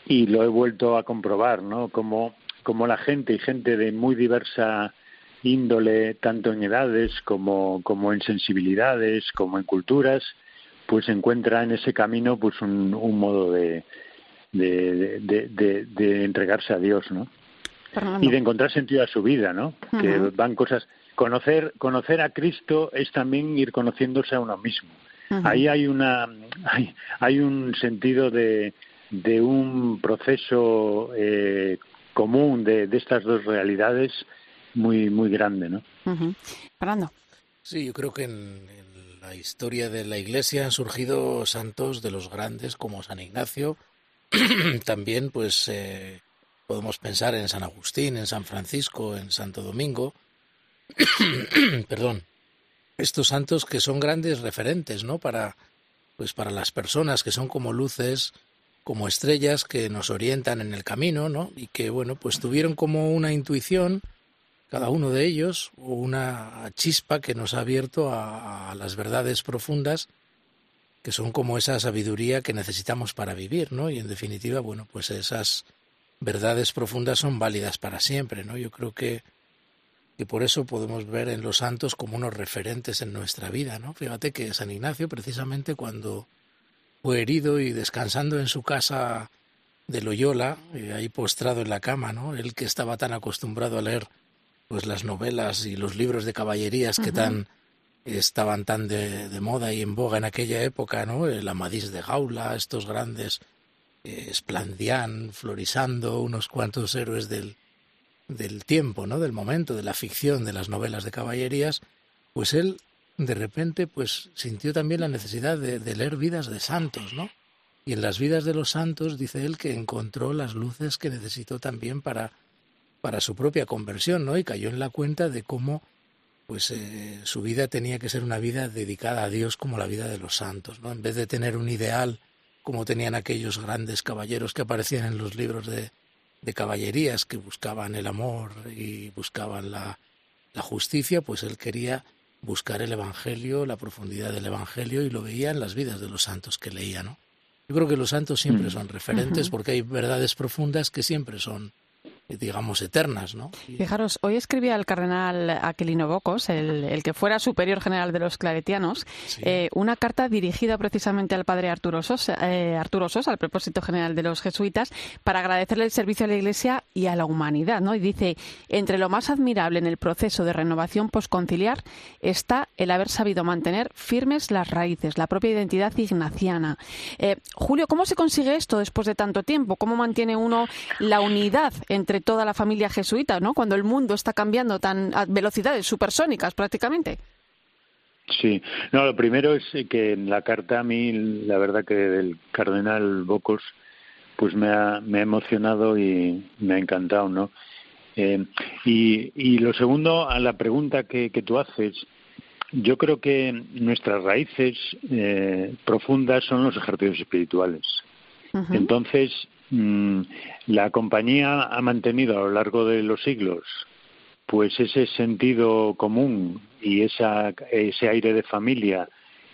y lo he vuelto a comprobar, ¿no? Como, como la gente, y gente de muy diversa índole, tanto en edades como, como en sensibilidades, como en culturas, pues encuentra en ese camino pues un, modo de, de, entregarse a Dios, ¿no? Y de encontrar sentido a su vida, ¿no? Que van cosas. Conocer, conocer a Cristo es también ir conociéndose a uno mismo. Ahí hay una, hay, hay un sentido de, de un proceso eh, común de, de estas dos realidades muy, muy grande, ¿no? Fernando. Sí, yo creo que en, la historia de la Iglesia han surgido santos de los grandes como San Ignacio. También, pues, eh, podemos pensar en San Agustín, en San Francisco, en Santo Domingo. Perdón. Estos santos que son grandes referentes, ¿no? Para, pues, para las personas que son como luces, como estrellas que nos orientan en el camino, ¿no? Y que, bueno, pues tuvieron como una intuición cada uno de ellos, una chispa que nos ha abierto a, las verdades profundas que son como esa sabiduría que necesitamos para vivir, ¿no? Y en definitiva, bueno, pues esas verdades profundas son válidas para siempre, ¿no? Yo creo que, que por eso podemos ver en los santos como unos referentes en nuestra vida, ¿no? Fíjate que San Ignacio, precisamente cuando fue herido y descansando en su casa de Loyola, eh, ahí postrado en la cama, ¿no? Él que estaba tan acostumbrado a leer pues las novelas y los libros de caballerías que tan estaban tan de, moda y en boga en aquella época, ¿no? El Amadís de Gaula, estos grandes eh, Splandián, Florisando, unos cuantos héroes del, del tiempo, ¿no? Del momento, de la ficción, de las novelas de caballerías, pues él de repente pues sintió también la necesidad de, de leer vidas de santos, ¿no? Y en las vidas de los santos dice él que encontró las luces que necesitó también para, para su propia conversión, ¿no? Y cayó en la cuenta de cómo pues eh, su vida tenía que ser una vida dedicada a Dios como la vida de los santos, ¿no? En vez de tener un ideal como tenían aquellos grandes caballeros que aparecían en los libros de, de caballerías que buscaban el amor y buscaban la, la justicia, pues él quería buscar el Evangelio, la profundidad del Evangelio y lo veía en las vidas de los santos que leía, ¿no? Yo creo que los santos siempre son referentes porque hay verdades profundas que siempre son digamos, eternas, ¿no? Fijaros, hoy escribía el cardenal Aquilino Bocos, el, que fuera superior general de los claretianos, eh, una carta dirigida precisamente al padre Arturo Sosa, eh, Arturo Sosa, al propósito general de los jesuitas, para agradecerle el servicio a la Iglesia y a la humanidad, ¿no? Y dice, entre lo más admirable en el proceso de renovación posconciliar está el haber sabido mantener firmes las raíces, la propia identidad ignaciana. Eh, Julio, ¿cómo se consigue esto después de tanto tiempo? ¿Cómo mantiene uno la unidad entre toda la familia jesuita, ¿no? Cuando el mundo está cambiando tan a velocidades supersónicas prácticamente. Sí, no, lo primero es que en la carta a mí, la verdad que del cardenal Bocos, pues me ha, me ha emocionado y me ha encantado, ¿no? Eh, y, y lo segundo, a la pregunta que, que tú haces, yo creo que nuestras raíces eh, profundas son los ejercicios espirituales. Entonces, la compañía ha mantenido a lo largo de los siglos pues ese sentido común y esa, ese aire de familia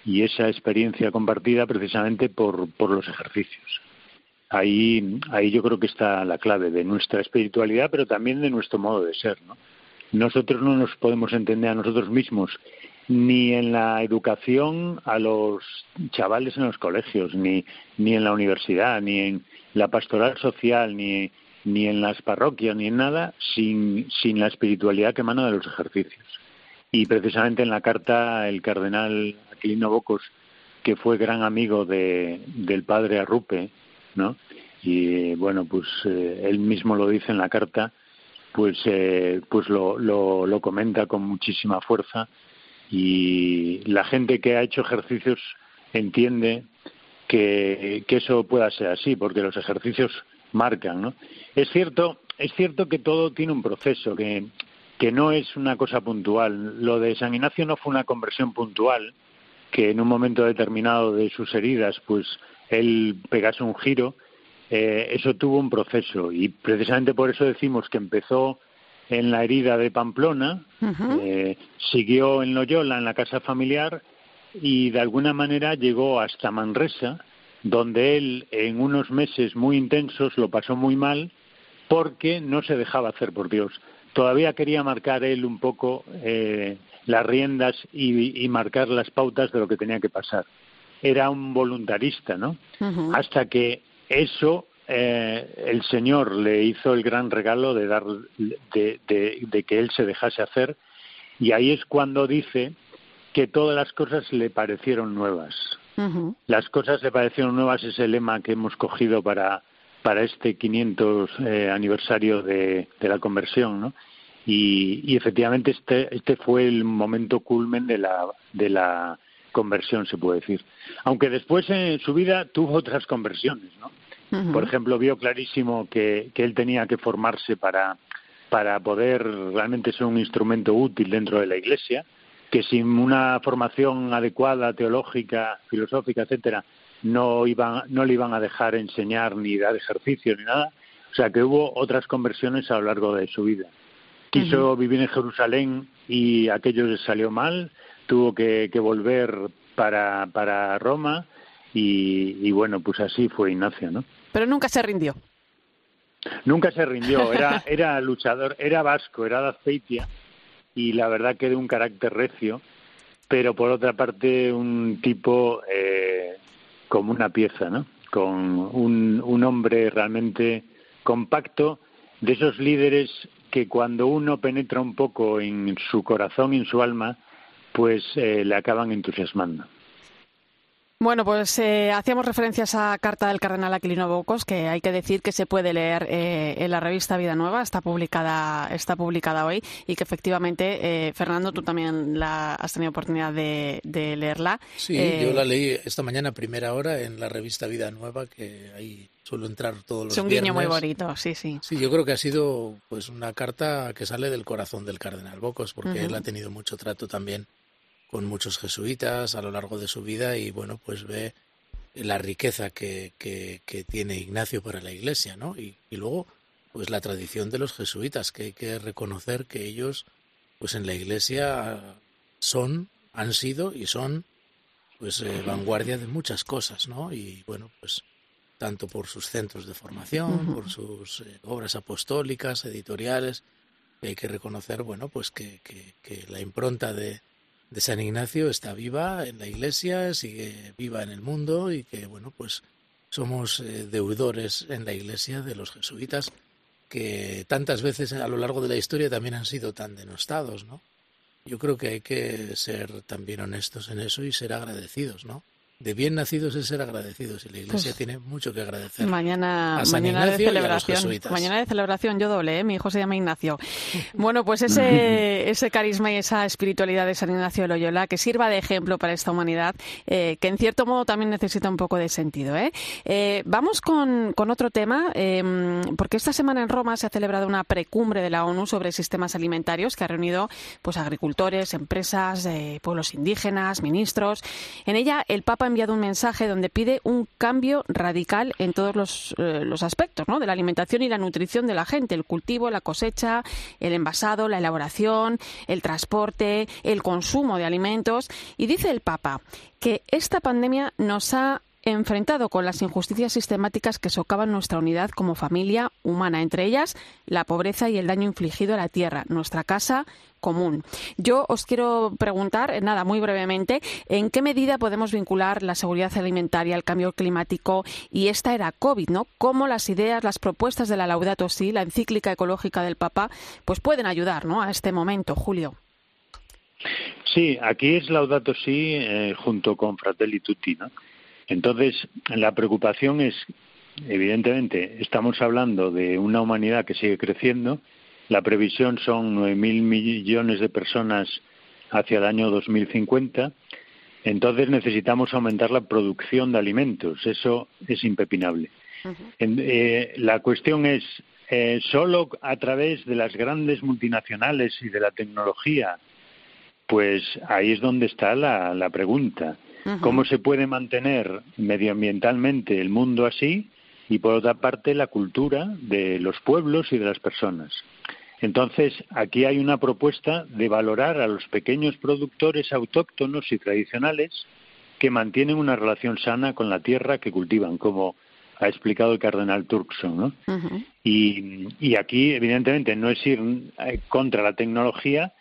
y esa experiencia compartida precisamente por, por los ejercicios. Ahí, ahí yo creo que está la clave de nuestra espiritualidad, pero también de nuestro modo de ser. ¿no? Nosotros no nos podemos entender a nosotros mismos ni en la educación a los chavales en los colegios, ni, ni en la universidad, ni en, la pastoral social, ni, ni en las parroquias, ni en nada, sin, sin la espiritualidad que emana de los ejercicios. Y precisamente en la carta el cardenal Aquilino Bocos, que fue gran amigo de, del padre Arrupe, ¿no? Y bueno, pues eh, él mismo lo dice en la carta, pues, eh, pues lo, lo, lo comenta con muchísima fuerza y la gente que ha hecho ejercicios entiende que, eso pueda ser así, porque los ejercicios marcan, ¿no? Es cierto, es cierto que todo tiene un proceso, que, que no es una cosa puntual. Lo de San Ignacio no fue una conversión puntual, que en un momento determinado de sus heridas, pues él pegase un giro. Eh, eso tuvo un proceso y precisamente por eso decimos que empezó en la herida de Pamplona, eh, siguió en Loyola, en la casa familiar, y de alguna manera llegó hasta Manresa, donde él en unos meses muy intensos lo pasó muy mal porque no se dejaba hacer por Dios. Todavía quería marcar él un poco eh, las riendas y, marcar las pautas de lo que tenía que pasar. Era un voluntarista, ¿no? Hasta que eso eh, el Señor le hizo el gran regalo de dar de, de que él se dejase hacer y ahí es cuando dice que todas las cosas le parecieron nuevas. Las cosas le parecieron nuevas es el lema que hemos cogido para, para este 500 eh, aniversario de, la conversión, ¿no? Y, efectivamente este, este fue el momento culmen de la, de la conversión, se puede decir. Aunque después en su vida tuvo otras conversiones, ¿no? Por ejemplo, vio clarísimo que, que él tenía que formarse para, para poder realmente ser un instrumento útil dentro de la Iglesia que sin una formación adecuada, teológica, filosófica, etcétera, no, iban, no le iban a dejar enseñar ni dar ejercicio ni nada. O sea que hubo otras conversiones a lo largo de su vida. Quiso vivir en Jerusalén y aquello le salió mal, tuvo que, volver para, para Roma y, y, bueno, pues así fue Ignacio, ¿no? Pero nunca se rindió. Nunca se rindió, era, era luchador, era vasco, era de Azpeitia y la verdad que de un carácter recio, pero por otra parte un tipo eh, como una pieza, ¿no? Con un, hombre realmente compacto, de esos líderes que cuando uno penetra un poco en su corazón en su alma, pues eh, le acaban entusiasmando. Bueno, pues eh, hacíamos referencia a esa carta del cardenal Aquilino Bocos, que hay que decir que se puede leer eh, en la revista Vida Nueva, está publicada, está publicada hoy, y que efectivamente, eh, Fernando, tú también la, has tenido oportunidad de, de leerla. Sí, yo la leí esta mañana a primera hora en la revista Vida Nueva, que ahí suelo entrar todos los Es un viernes. guiño muy bonito, sí, sí. Sí, yo creo que ha sido pues una carta que sale del corazón del cardenal Bocos, porque él ha tenido mucho trato también con muchos jesuitas a lo largo de su vida y bueno, pues ve la riqueza que, que, que tiene Ignacio para la Iglesia, ¿no? Y, y luego, pues la tradición de los jesuitas, que hay que reconocer que ellos, pues en la Iglesia son, han sido y son, pues eh, vanguardia de muchas cosas, ¿no? Y bueno, pues tanto por sus centros de formación, por sus eh, obras apostólicas, editoriales, hay que reconocer, bueno, pues que, que la impronta de, de San Ignacio está viva en la Iglesia, sigue viva en el mundo y que, bueno, pues somos eh, deudores en la Iglesia de los jesuitas que tantas veces a lo largo de la historia también han sido tan denostados, ¿no? Yo creo que hay que ser también honestos en eso y ser agradecidos, ¿no? De bien nacidos es ser agradecidos y la Iglesia Pues, tiene mucho que agradecer. Mañana, a San mañana de Ignacio y a los celebración. Mañana de celebración yo doble, ¿eh? mi hijo se llama Ignacio. Bueno, pues ese, ese carisma y esa espiritualidad de San Ignacio de Loyola que sirva de ejemplo para esta humanidad, eh, que en cierto modo también necesita un poco de sentido. ¿eh? Eh, vamos con, con otro tema, eh, porque esta semana en Roma se ha celebrado una precumbre de la ONU sobre sistemas alimentarios que ha reunido pues agricultores, empresas, eh, pueblos indígenas, ministros. En ella el Papa enviado un mensaje donde pide un cambio radical en todos los, eh, los aspectos ¿no? de la alimentación y la nutrición de la gente, el cultivo, la cosecha, el envasado, la elaboración, el transporte, el consumo de alimentos. Y dice el Papa que esta pandemia nos ha enfrentado con las injusticias sistemáticas que socavan nuestra unidad como familia humana, entre ellas la pobreza y el daño infligido a la tierra, nuestra casa común. Yo os quiero preguntar, eh, nada, muy brevemente, ¿en qué medida podemos vincular la seguridad alimentaria al cambio climático y esta era COVID, ¿no? ¿Cómo las ideas, las propuestas de la Laudato Si, la encíclica ecológica del Papa, pues pueden ayudar, ¿no? A este momento, Julio. Sí, aquí es Laudato Si eh, junto con Fratelli Tutti, ¿no? Entonces, la preocupación es, evidentemente, estamos hablando de una humanidad que sigue creciendo. La previsión son 9.000 millones de personas hacia el año 2050. Entonces necesitamos aumentar la producción de alimentos. Eso es impepinable. En- eh, la cuestión es, eh, solo a través de las grandes multinacionales y de la tecnología, pues ahí es donde está la, la pregunta. ¿Cómo se puede mantener medioambientalmente el mundo así y por otra parte la cultura de los pueblos y de las personas? Entonces, aquí hay una propuesta de valorar a los pequeños productores autóctonos y tradicionales que mantienen una relación sana con la tierra que cultivan, como ha explicado el cardenal Turkson. ¿no? Y, y aquí, evidentemente, no es ir eh, contra la tecnología,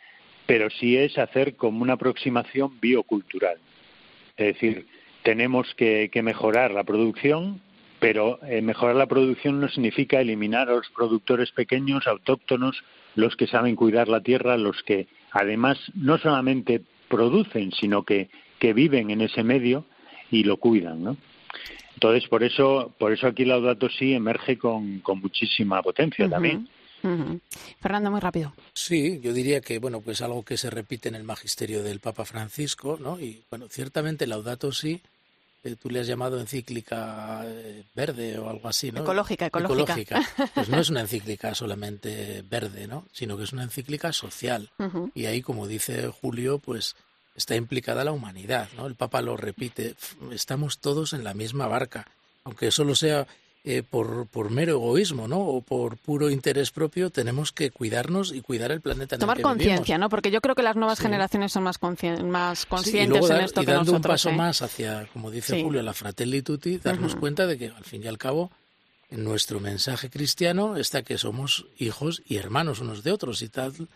pero sí es hacer como una aproximación biocultural. Es decir, tenemos que, que mejorar la producción, pero eh, mejorar la producción no significa eliminar a los productores pequeños, autóctonos, los que saben cuidar la tierra, los que además no solamente producen, sino que, que viven en ese medio y lo cuidan, ¿no? Entonces, por eso, por eso aquí Laudato Si emerge con, con muchísima potencia también. Fernando, muy rápido. Sí, yo diría que bueno, pues algo que se repite en el magisterio del Papa Francisco, ¿no? Y bueno, ciertamente Laudato Si, eh, tú le has llamado encíclica eh, verde o algo así, ¿no? Ecológica, ecológica. Pues no es una encíclica solamente verde, ¿no? Sino que es una encíclica social. Y ahí, como dice Julio, pues está implicada la humanidad, ¿no? El Papa lo repite, "F- estamos todos en la misma barca, aunque solo sea eh, por, por mero egoísmo, ¿no? O por puro interés propio, tenemos que cuidarnos y cuidar el planeta en Tomar que conciencia, ¿no? Porque yo creo que las nuevas Sí. generaciones son más, más Sí, y conscientes dar- en esto y que dando nosotros. un paso ¿eh? más hacia, como dice Sí. Julio, la fratelli tutti, darnos cuenta de que al fin y al cabo nuestro mensaje cristiano está que somos hijos y hermanos unos de otros y tal. O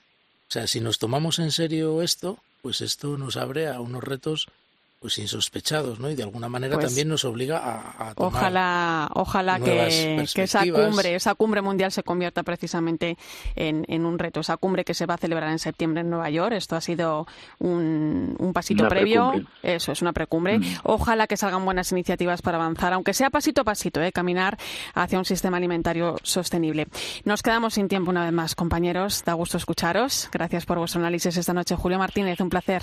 sea, si nos tomamos en serio esto, pues esto nos abre a unos retos pues insospechados, ¿no? Y de alguna manera Pues, también nos obliga a, a tomar Ojalá, ojalá que, que esa cumbre, esa cumbre mundial se convierta precisamente en, en un reto. Esa cumbre que se va a celebrar en septiembre en Nueva York. Esto ha sido un, un pasito Una previo. precumbre. Eso es una precumbre. Ojalá que salgan buenas iniciativas para avanzar, aunque sea pasito a pasito, ¿eh? caminar hacia un sistema alimentario sostenible. Nos quedamos sin tiempo una vez más, compañeros. Da gusto escucharos. Gracias por vuestro análisis esta noche, Julio Martínez. Un placer.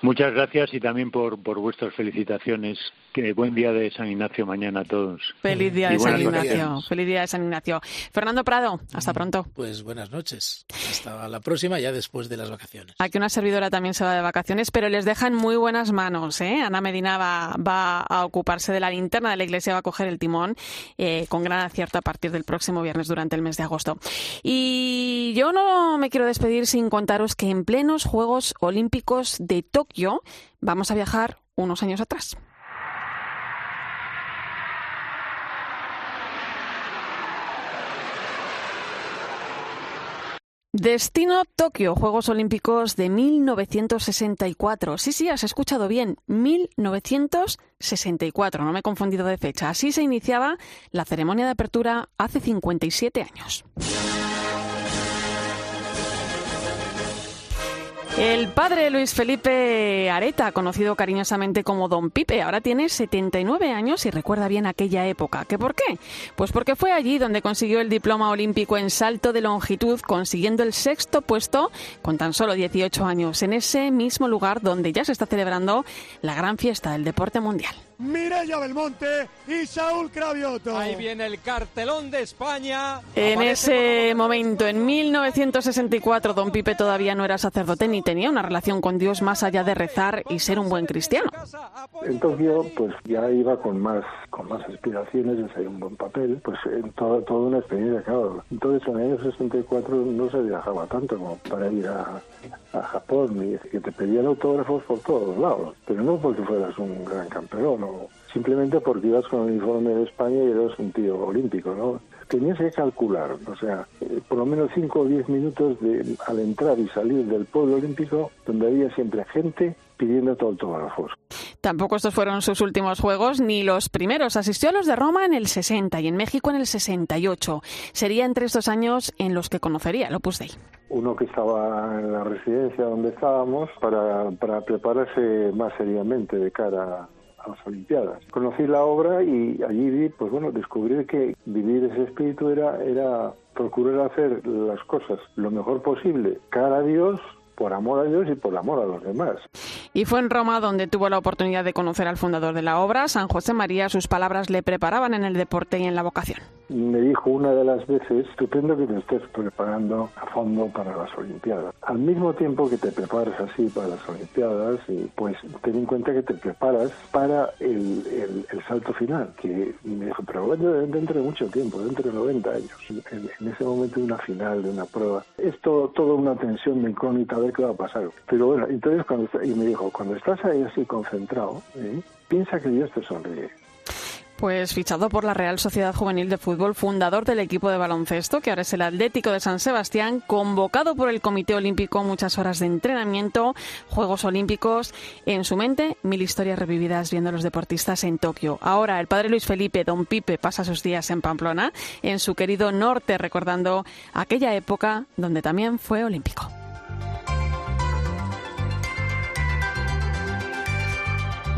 Muchas gracias y también por, por vuestras felicitaciones. Que buen día de San Ignacio mañana a todos. Feliz día Y de San. Ignacio. Feliz día de San Ignacio. Fernando Prado, hasta pronto. Pues buenas noches. Hasta la próxima, ya después de las vacaciones. Aquí una servidora también se va de vacaciones, pero les deja en muy buenas manos. ¿eh? Ana Medina va, va a ocuparse de la linterna de la iglesia, va a coger el timón eh, con gran acierto a partir del próximo viernes durante el mes de agosto. Y yo no me quiero despedir sin contaros que en plenos Juegos Olímpicos de Tokio vamos a viajar unos años atrás. Destino Tokio, Juegos Olímpicos de 1964. Sí, sí, has escuchado bien, 1964, no me he confundido de fecha. Así se iniciaba la ceremonia de apertura hace 57 años. El padre Luis Felipe Areta, conocido cariñosamente como Don Pipe, ahora tiene 79 años y recuerda bien aquella época. ¿Qué por qué? Pues porque fue allí donde consiguió el diploma olímpico en salto de longitud, consiguiendo el sexto puesto con tan solo 18 años, en ese mismo lugar donde ya se está celebrando la gran fiesta del deporte mundial. Mireia Belmonte y Saúl Cravioto. Ahí viene el cartelón de España. En Aparece ese momento, en 1964, don Pipe todavía no era sacerdote ni tenía una relación con Dios más allá de rezar y ser un buen cristiano. En Tokio, pues ya iba con más con más aspiraciones de ser un buen papel, pues en toda, toda una experiencia, claro. Entonces, en el año 64 no se viajaba tanto como para ir a, a Japón, y que te pedían autógrafos por todos lados, pero no porque fueras un gran campeón, simplemente porque ibas con el uniforme de España y eras un tío olímpico, ¿no? Tenías que calcular, o sea, eh, por lo menos 5 o 10 minutos de, al entrar y salir del pueblo olímpico, donde había siempre gente pidiéndote autógrafos. Tampoco estos fueron sus últimos juegos ni los primeros. Asistió a los de Roma en el 60 y en México en el 68. Sería entre estos años en los que conocería el Opus Dei. Uno que estaba en la residencia donde estábamos para, para prepararse más seriamente de cara a las Olimpiadas. Conocí la obra y allí vi, pues bueno, descubrir que vivir ese espíritu era, era procurar hacer las cosas lo mejor posible, cara a Dios, por amor a Dios y por amor a los demás. Y fue en Roma donde tuvo la oportunidad de conocer al fundador de la obra, San José María. Sus palabras le preparaban en el deporte y en la vocación. Me dijo una de las veces, estupendo que te estés preparando a fondo para las Olimpiadas. Al mismo tiempo que te preparas así para las Olimpiadas, y pues ten en cuenta que te preparas para el, el- salto final, que me dijo, pero dentro de mucho tiempo, dentro de 90 años, en, ese momento de una final, de una prueba. Es todo, toda una tensión de incógnita a ver qué va a pasar. Pero bueno, entonces cuando, y me dijo, cuando estás ahí así concentrado, ¿eh? piensa que Dios te sonríe. Pues fichado por la Real Sociedad Juvenil de Fútbol, fundador del equipo de baloncesto, que ahora es el Atlético de San Sebastián, convocado por el Comité Olímpico, muchas horas de entrenamiento, Juegos Olímpicos, en su mente mil historias revividas viendo a los deportistas en Tokio. Ahora el padre Luis Felipe, don Pipe, pasa sus días en Pamplona, en su querido norte, recordando aquella época donde también fue olímpico.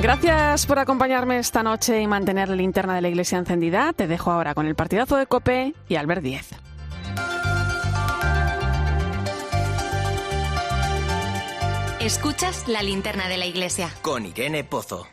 Gracias por acompañarme esta noche y mantener la linterna de la iglesia encendida. Te dejo ahora con el partidazo de Cope y Albert Díez. Escuchas la linterna de la iglesia. Con Irene Pozo.